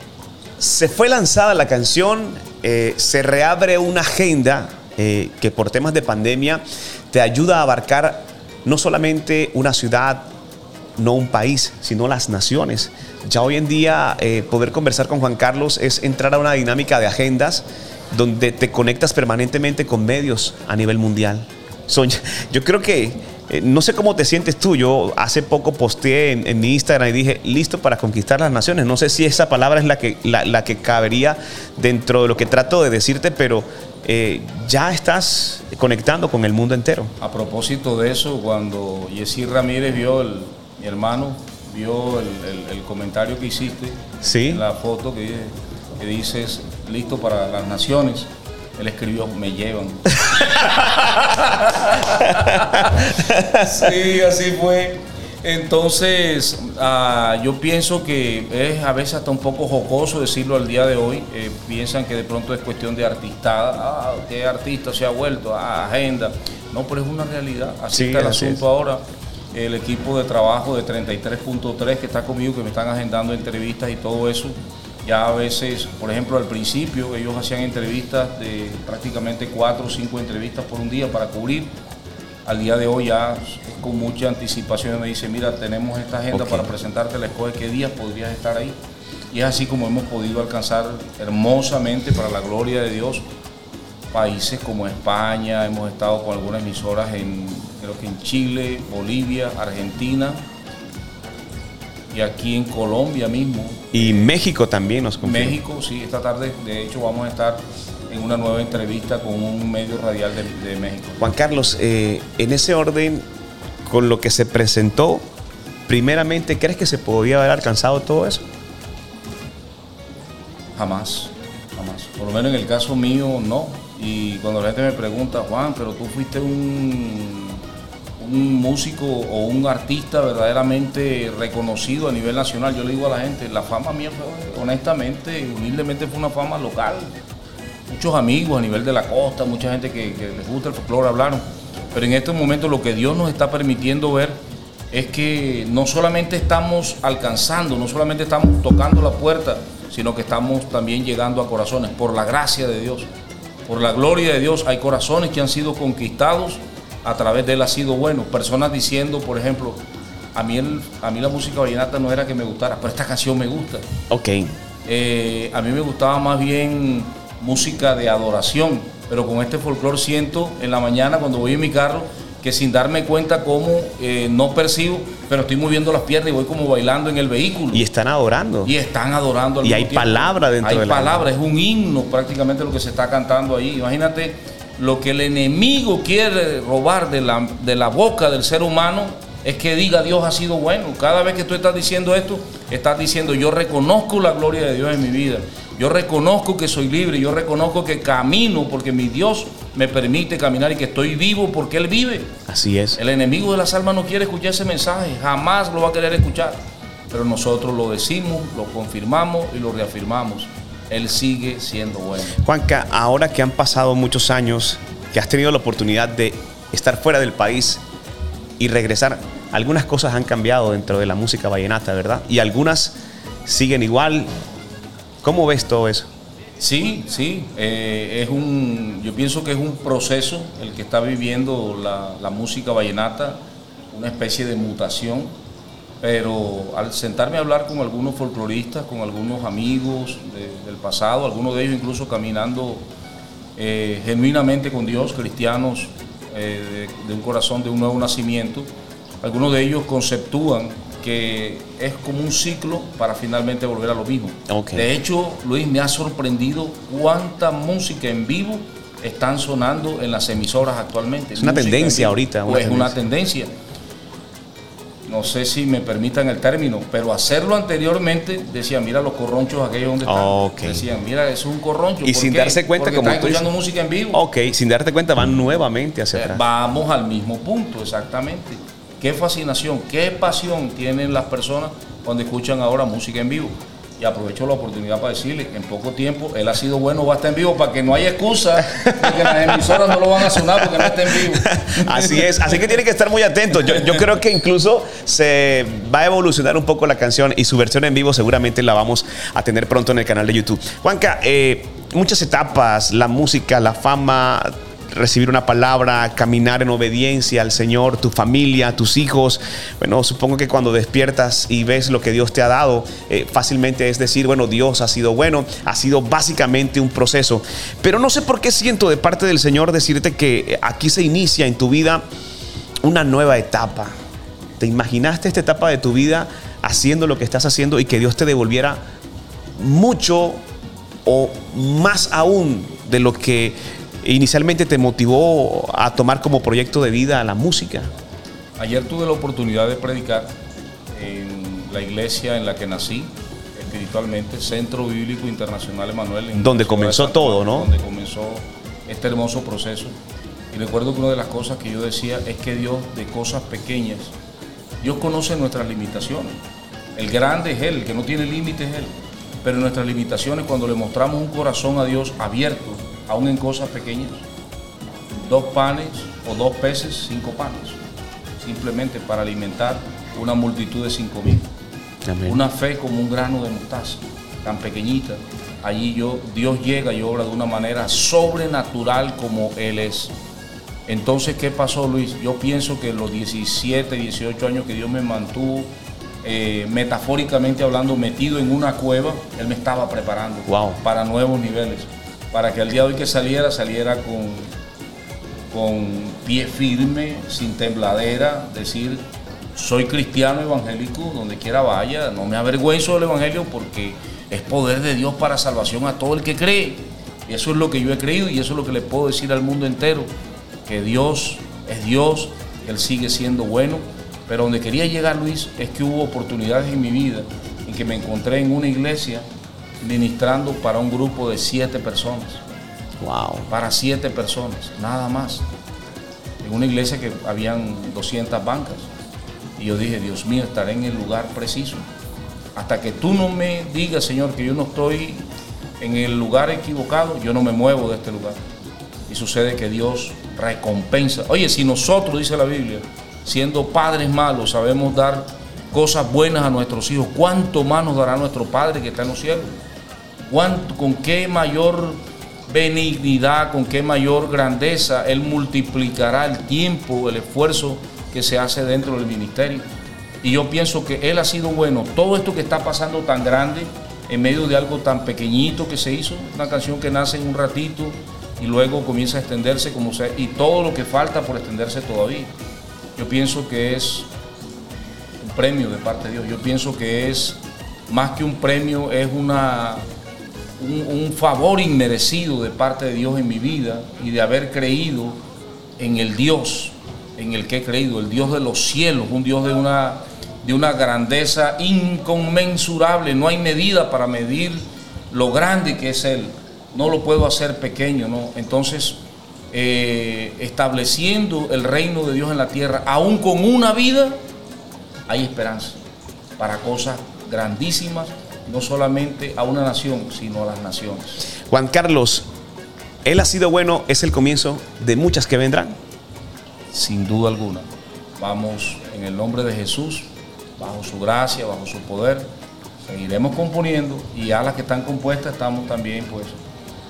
se fue lanzada la canción, eh, se reabre una agenda eh, que por temas de pandemia te ayuda a abarcar no solamente una ciudad, no un país, sino las naciones. Ya hoy en día eh, poder conversar con Juan Carlos es entrar a una dinámica de agendas donde te conectas permanentemente con medios a nivel mundial. Son, [LAUGHS] yo creo que eh, no sé cómo te sientes tú. Yo hace poco posteé en, mi Instagram y dije, listo para conquistar las naciones. No sé si esa palabra es la que, la, que cabería dentro de lo que trato de decirte, pero eh, ya estás conectando con el mundo entero. A propósito de eso, cuando Yesí Ramírez vio, el, mi hermano, vio el, comentario que hiciste, ¿Sí? la foto que, que dices, listo para las naciones él escribió, me llevan. [LAUGHS] sí, así fue. Entonces, ah, yo pienso que es a veces hasta un poco jocoso decirlo al día de hoy. Eh, piensan que de pronto es cuestión de artistada. Ah, ¿qué artista se ha vuelto? Ah, agenda. No, pero es una realidad. Así está el asunto ahora. El equipo de trabajo de 33.3 que está conmigo, que me están agendando entrevistas y todo eso, ya a veces, por ejemplo, al principio ellos hacían entrevistas de prácticamente cuatro o cinco entrevistas por un día para cubrir. Al día de hoy ya con mucha anticipación me dice, mira, tenemos esta agenda para presentarte, la escoge qué días podrías estar ahí. Y es así como hemos podido alcanzar hermosamente, para la gloria de Dios, países como España, hemos estado con algunas emisoras en, creo que en Chile, Bolivia, Argentina, y aquí en Colombia mismo. Y México también nos confirma. México, sí, esta tarde de hecho vamos a estar en una nueva entrevista con un medio radial de, México. Juan Carlos, eh, en ese orden, con lo que se presentó, primeramente, ¿crees que se podía haber alcanzado todo eso? Jamás, jamás. Por lo menos en el caso mío, no. Y cuando la gente me pregunta, Juan, pero tú fuiste un un músico o un artista verdaderamente reconocido a nivel nacional. Yo le digo a la gente, la fama mía fue, honestamente, humildemente fue una fama local. Muchos amigos a nivel de la costa, mucha gente que, les gusta el folclore hablaron. Pero en este momento lo que Dios nos está permitiendo ver es que no solamente estamos alcanzando, no solamente estamos tocando la puerta, sino que estamos también llegando a corazones, por la gracia de Dios, por la gloria de Dios. Hay corazones que han sido conquistados a través de él ha sido bueno. Personas diciendo, por ejemplo, a mí, el, a mí la música vallenata no era que me gustara, pero esta canción me gusta. Ok. Eh, a mí me gustaba más bien música de adoración, pero con este folclore siento en la mañana cuando voy en mi carro que sin darme cuenta cómo eh, no percibo, pero estoy moviendo las piernas y voy como bailando en el vehículo. Y están adorando. Y están adorando. y hay palabra dentro de Hay palabras, es un himno prácticamente lo que se está cantando ahí. Imagínate lo que el enemigo quiere robar de la, de la boca del ser humano es que diga Dios ha sido bueno. Cada vez que tú estás diciendo esto, estás diciendo yo reconozco la gloria de Dios en mi vida. Yo reconozco que soy libre, yo reconozco que camino porque mi Dios me permite caminar y que estoy vivo porque Él vive. Así es. El enemigo de las almas no quiere escuchar ese mensaje, jamás lo va a querer escuchar. Pero nosotros lo decimos, lo confirmamos y lo reafirmamos. Él sigue siendo bueno. Juanca, ahora que han pasado muchos años, que has tenido la oportunidad de estar fuera del país y regresar, algunas cosas han cambiado dentro de la música vallenata, ¿verdad? Y algunas siguen igual. ¿Cómo ves todo eso? Sí, sí, eh, es un, yo pienso que es un proceso el que está viviendo la, la música vallenata, una especie de mutación pero al sentarme a hablar con algunos folcloristas, con algunos amigos del pasado, algunos de ellos incluso caminando eh, genuinamente con Dios, cristianos eh, de, un corazón de un nuevo nacimiento, algunos de ellos conceptúan que es como un ciclo para finalmente volver a lo mismo. De hecho, Luis, me ha sorprendido cuánta música en vivo están sonando en las emisoras actualmente. Es una tendencia ahorita. Pues es una tendencia no sé si me permitan el término, pero hacerlo anteriormente, decían, mira los corronchos aquellos donde están. Decían, mira, es un corroncho. Y sin darse cuenta, como están escuchando música en vivo. Ok, sin darte cuenta, van nuevamente hacia eh, atrás. Vamos al mismo punto, exactamente. Qué fascinación, qué pasión tienen las personas cuando escuchan ahora música en vivo. Y aprovecho la oportunidad para decirle, en poco tiempo, él ha sido bueno, va a estar en vivo para que no haya excusa de que las emisoras no lo van a sonar porque no está en vivo. Así es, así que tiene que estar muy atento. Yo, yo, creo que incluso se va a evolucionar un poco la canción y su versión en vivo seguramente la vamos a tener pronto en el canal de YouTube. Juanca, eh, muchas etapas, la música, la fama, recibir una palabra, caminar en obediencia al Señor, tu familia, tus hijos. Bueno, supongo que cuando despiertas y ves lo que Dios te ha dado, eh, fácilmente es decir, bueno, Dios ha sido bueno, ha sido básicamente un proceso. Pero no sé por qué siento de parte del Señor decirte que aquí se inicia en tu vida una nueva etapa. ¿Te imaginaste esta etapa de tu vida haciendo lo que estás haciendo y que Dios te devolviera mucho o más aún de lo que inicialmente te motivó a tomar como proyecto de vida la música? Ayer tuve la oportunidad de predicar en la iglesia en la que nací espiritualmente, Centro Bíblico Internacional Emanuel. donde comenzó todo, ¿no? Donde comenzó este hermoso proceso. Y recuerdo que una de las cosas que yo decía es que Dios de cosas pequeñas, Dios conoce nuestras limitaciones. El grande es Él, el que no tiene límites es Él. Pero nuestras limitaciones, cuando le mostramos un corazón a Dios abierto, aún en cosas pequeñas. Dos panes o dos peces, cinco panes, simplemente para alimentar una multitud de cinco mil. Una fe como un grano de mostaza, tan pequeñita. Allí yo, Dios llega y obra de una manera sobrenatural como Él es. Entonces, ¿qué pasó, Luis? Yo pienso que los 17, 18 años que Dios me mantuvo, eh, metafóricamente hablando, metido en una cueva, Él me estaba preparando para nuevos niveles para que al día de hoy que saliera, saliera con, con pie firme, sin tembladera, decir, soy cristiano evangélico, donde quiera vaya, no me avergüenzo del evangelio porque es poder de Dios para salvación a todo el que cree. Y eso es lo que yo he creído y eso es lo que le puedo decir al mundo entero, que Dios es Dios, Él sigue siendo bueno. Pero donde quería llegar, Luis, es que hubo oportunidades en mi vida en que me encontré en una iglesia ministrando para un grupo de siete personas. Wow. Para siete personas, nada más. En una iglesia que habían 200 bancas. Y yo dije, Dios mío, estaré en el lugar preciso. Hasta que tú no me digas, Señor, que yo no estoy en el lugar equivocado, yo no me muevo de este lugar. Y sucede que Dios recompensa. Oye, si nosotros, dice la Biblia, siendo padres malos, sabemos dar cosas buenas a nuestros hijos, ¿cuánto más nos dará nuestro Padre que está en los cielos? Con qué mayor benignidad, con qué mayor grandeza Él multiplicará el tiempo, el esfuerzo que se hace dentro del ministerio. Y yo pienso que Él ha sido bueno. Todo esto que está pasando tan grande, en medio de algo tan pequeñito que se hizo, una canción que nace en un ratito y luego comienza a extenderse como sea, y todo lo que falta por extenderse todavía. Yo pienso que es un premio de parte de Dios. Yo pienso que es más que un premio, es una un, favor inmerecido de parte de Dios en mi vida y de haber creído en el Dios en el que he creído, el Dios de los cielos, un Dios de una, de una grandeza inconmensurable. No hay medida para medir lo grande que es Él. No lo puedo hacer pequeño, ¿no? Entonces, eh, estableciendo el reino de Dios en la tierra, aún con una vida, hay esperanza para cosas grandísimas no solamente a una nación, sino a las naciones. Juan Carlos, Él ha sido bueno, es el comienzo de muchas que vendrán. Sin duda alguna. Vamos en el nombre de Jesús, bajo su gracia, bajo su poder, seguiremos componiendo y a las que están compuestas estamos también pues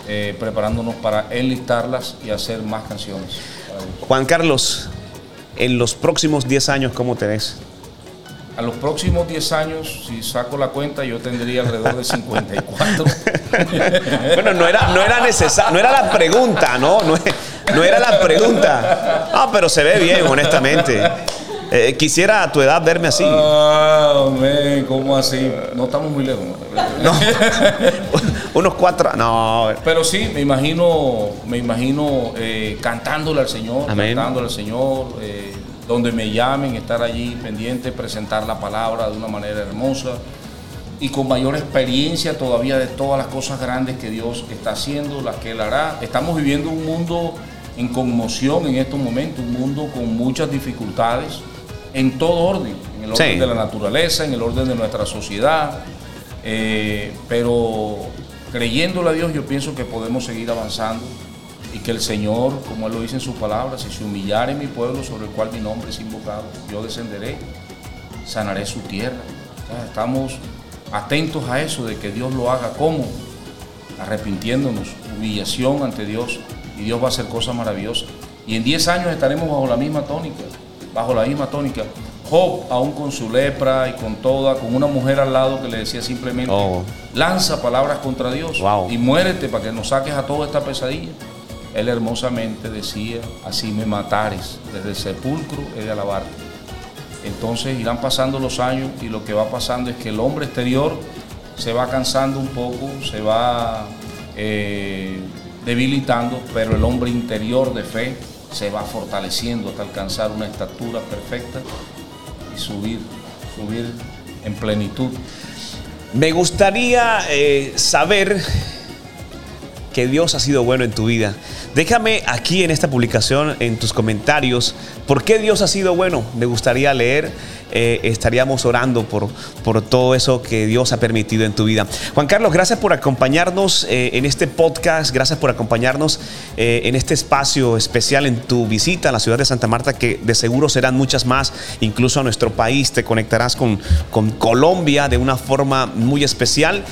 eh, preparándonos para enlistarlas y hacer más canciones. Juan Carlos, en los próximos 10 años, ¿cómo te ves? A los próximos 10 años, si saco la cuenta, yo tendría alrededor de 54. [LAUGHS] bueno, no era, no era necesario, no era la pregunta, ¿no? No, era la pregunta. Ah, pero se ve bien, honestamente. Eh, quisiera a tu edad verme así. Ah, ¿cómo así? No estamos muy lejos. No. [LAUGHS] Unos cuatro, no. Pero sí, me imagino, me imagino eh, cantándole al Señor, cantándole al Señor. Eh, donde me llamen, estar allí pendiente, presentar la palabra de una manera hermosa y con mayor experiencia todavía de todas las cosas grandes que Dios está haciendo, las que Él hará. Estamos viviendo un mundo en conmoción en estos momentos, un mundo con muchas dificultades en todo orden, en el orden de la naturaleza, en el orden de nuestra sociedad, Eh, pero creyéndole a Dios, yo pienso que podemos seguir avanzando y que el Señor, como Él lo dice en sus palabras, si se humillara en mi pueblo sobre el cual mi nombre es invocado, yo descenderé, sanaré su tierra. estamos atentos a eso, de que Dios lo haga como, arrepintiéndonos, humillación ante Dios, y Dios va a hacer cosas maravillosas. Y en 10 años estaremos bajo la misma tónica, bajo la misma tónica. Job, aún con su lepra y con toda, con una mujer al lado que le decía simplemente, oh. lanza palabras contra Dios y muérete para que nos saques a toda esta pesadilla. Él hermosamente decía, así me matares, desde el sepulcro he de alabarte. Entonces irán pasando los años y lo que va pasando es que el hombre exterior se va cansando un poco, se va eh, debilitando, pero el hombre interior de fe se va fortaleciendo hasta alcanzar una estatura perfecta y subir, subir en plenitud. Me gustaría eh, saber que Dios ha sido bueno en tu vida. Déjame aquí en esta publicación, en tus comentarios, por qué Dios ha sido bueno. Me gustaría leer, eh, estaríamos orando por, por todo eso que Dios ha permitido en tu vida. Juan Carlos, gracias por acompañarnos eh, en este podcast, gracias por acompañarnos eh, en este espacio especial en tu visita a la ciudad de Santa Marta, que de seguro serán muchas más, incluso a nuestro país. Te conectarás con, con Colombia de una forma muy especial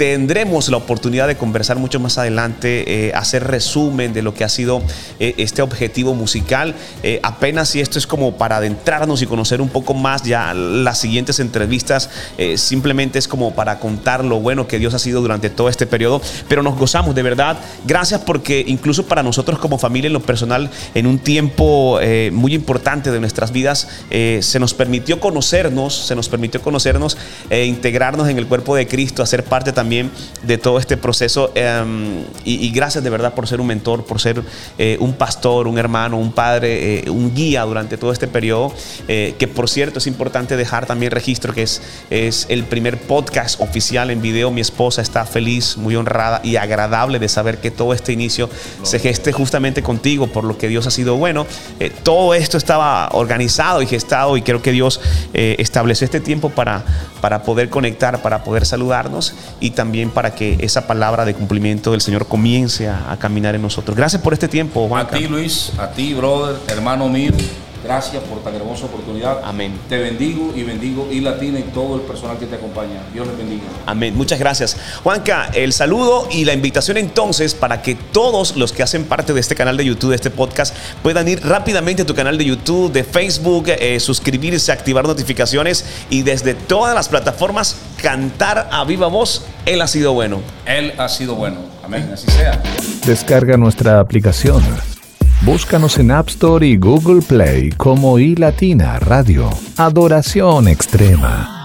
tendremos la oportunidad de conversar mucho más adelante, eh, hacer resumen de lo que ha sido eh, este objetivo musical. Eh, apenas si esto es como para adentrarnos y conocer un poco más ya las siguientes entrevistas, simplemente es como para contar lo bueno que Dios ha sido durante todo este periodo, pero nos gozamos de verdad. Gracias porque incluso para nosotros como familia en lo personal, en un tiempo muy importante de nuestras vidas, se nos permitió conocernos, se nos permitió conocernos e integrarnos en el cuerpo de Cristo, hacer parte también de todo este proceso. Em, y, gracias de verdad por ser un mentor, por ser eh, un pastor, un hermano, un padre, eh, un guía durante todo este periodo. Eh, que por cierto es importante dejar también registro que es, es el primer podcast oficial en video. Mi esposa está feliz, muy honrada y agradable de saber que todo este inicio se geste justamente contigo, por lo que Dios ha sido bueno. todo esto estaba organizado y gestado y creo que Dios estableció este tiempo para, para poder conectar, para poder saludarnos y también para que esa palabra de cumplimiento del Señor comience a, caminar en nosotros. Gracias por este tiempo, Juan. A ti, Luis, a ti, brother, hermano mío. Gracias por tan hermosa oportunidad. Amén. Te bendigo y bendigo y Latina y todo el personal que te acompaña. Dios les bendiga. Amén. Muchas gracias. Juanca, el saludo y la invitación entonces para que todos los que hacen parte de este canal de YouTube, de este podcast, puedan ir rápidamente a tu canal de YouTube, de Facebook, eh, suscribirse, activar notificaciones y desde todas las plataformas cantar a viva voz. Él ha sido bueno. Él ha sido bueno. Amén. Así sea. Descarga nuestra aplicación Búscanos en App Store y Google Play como iLatina Radio. Adoración Extrema.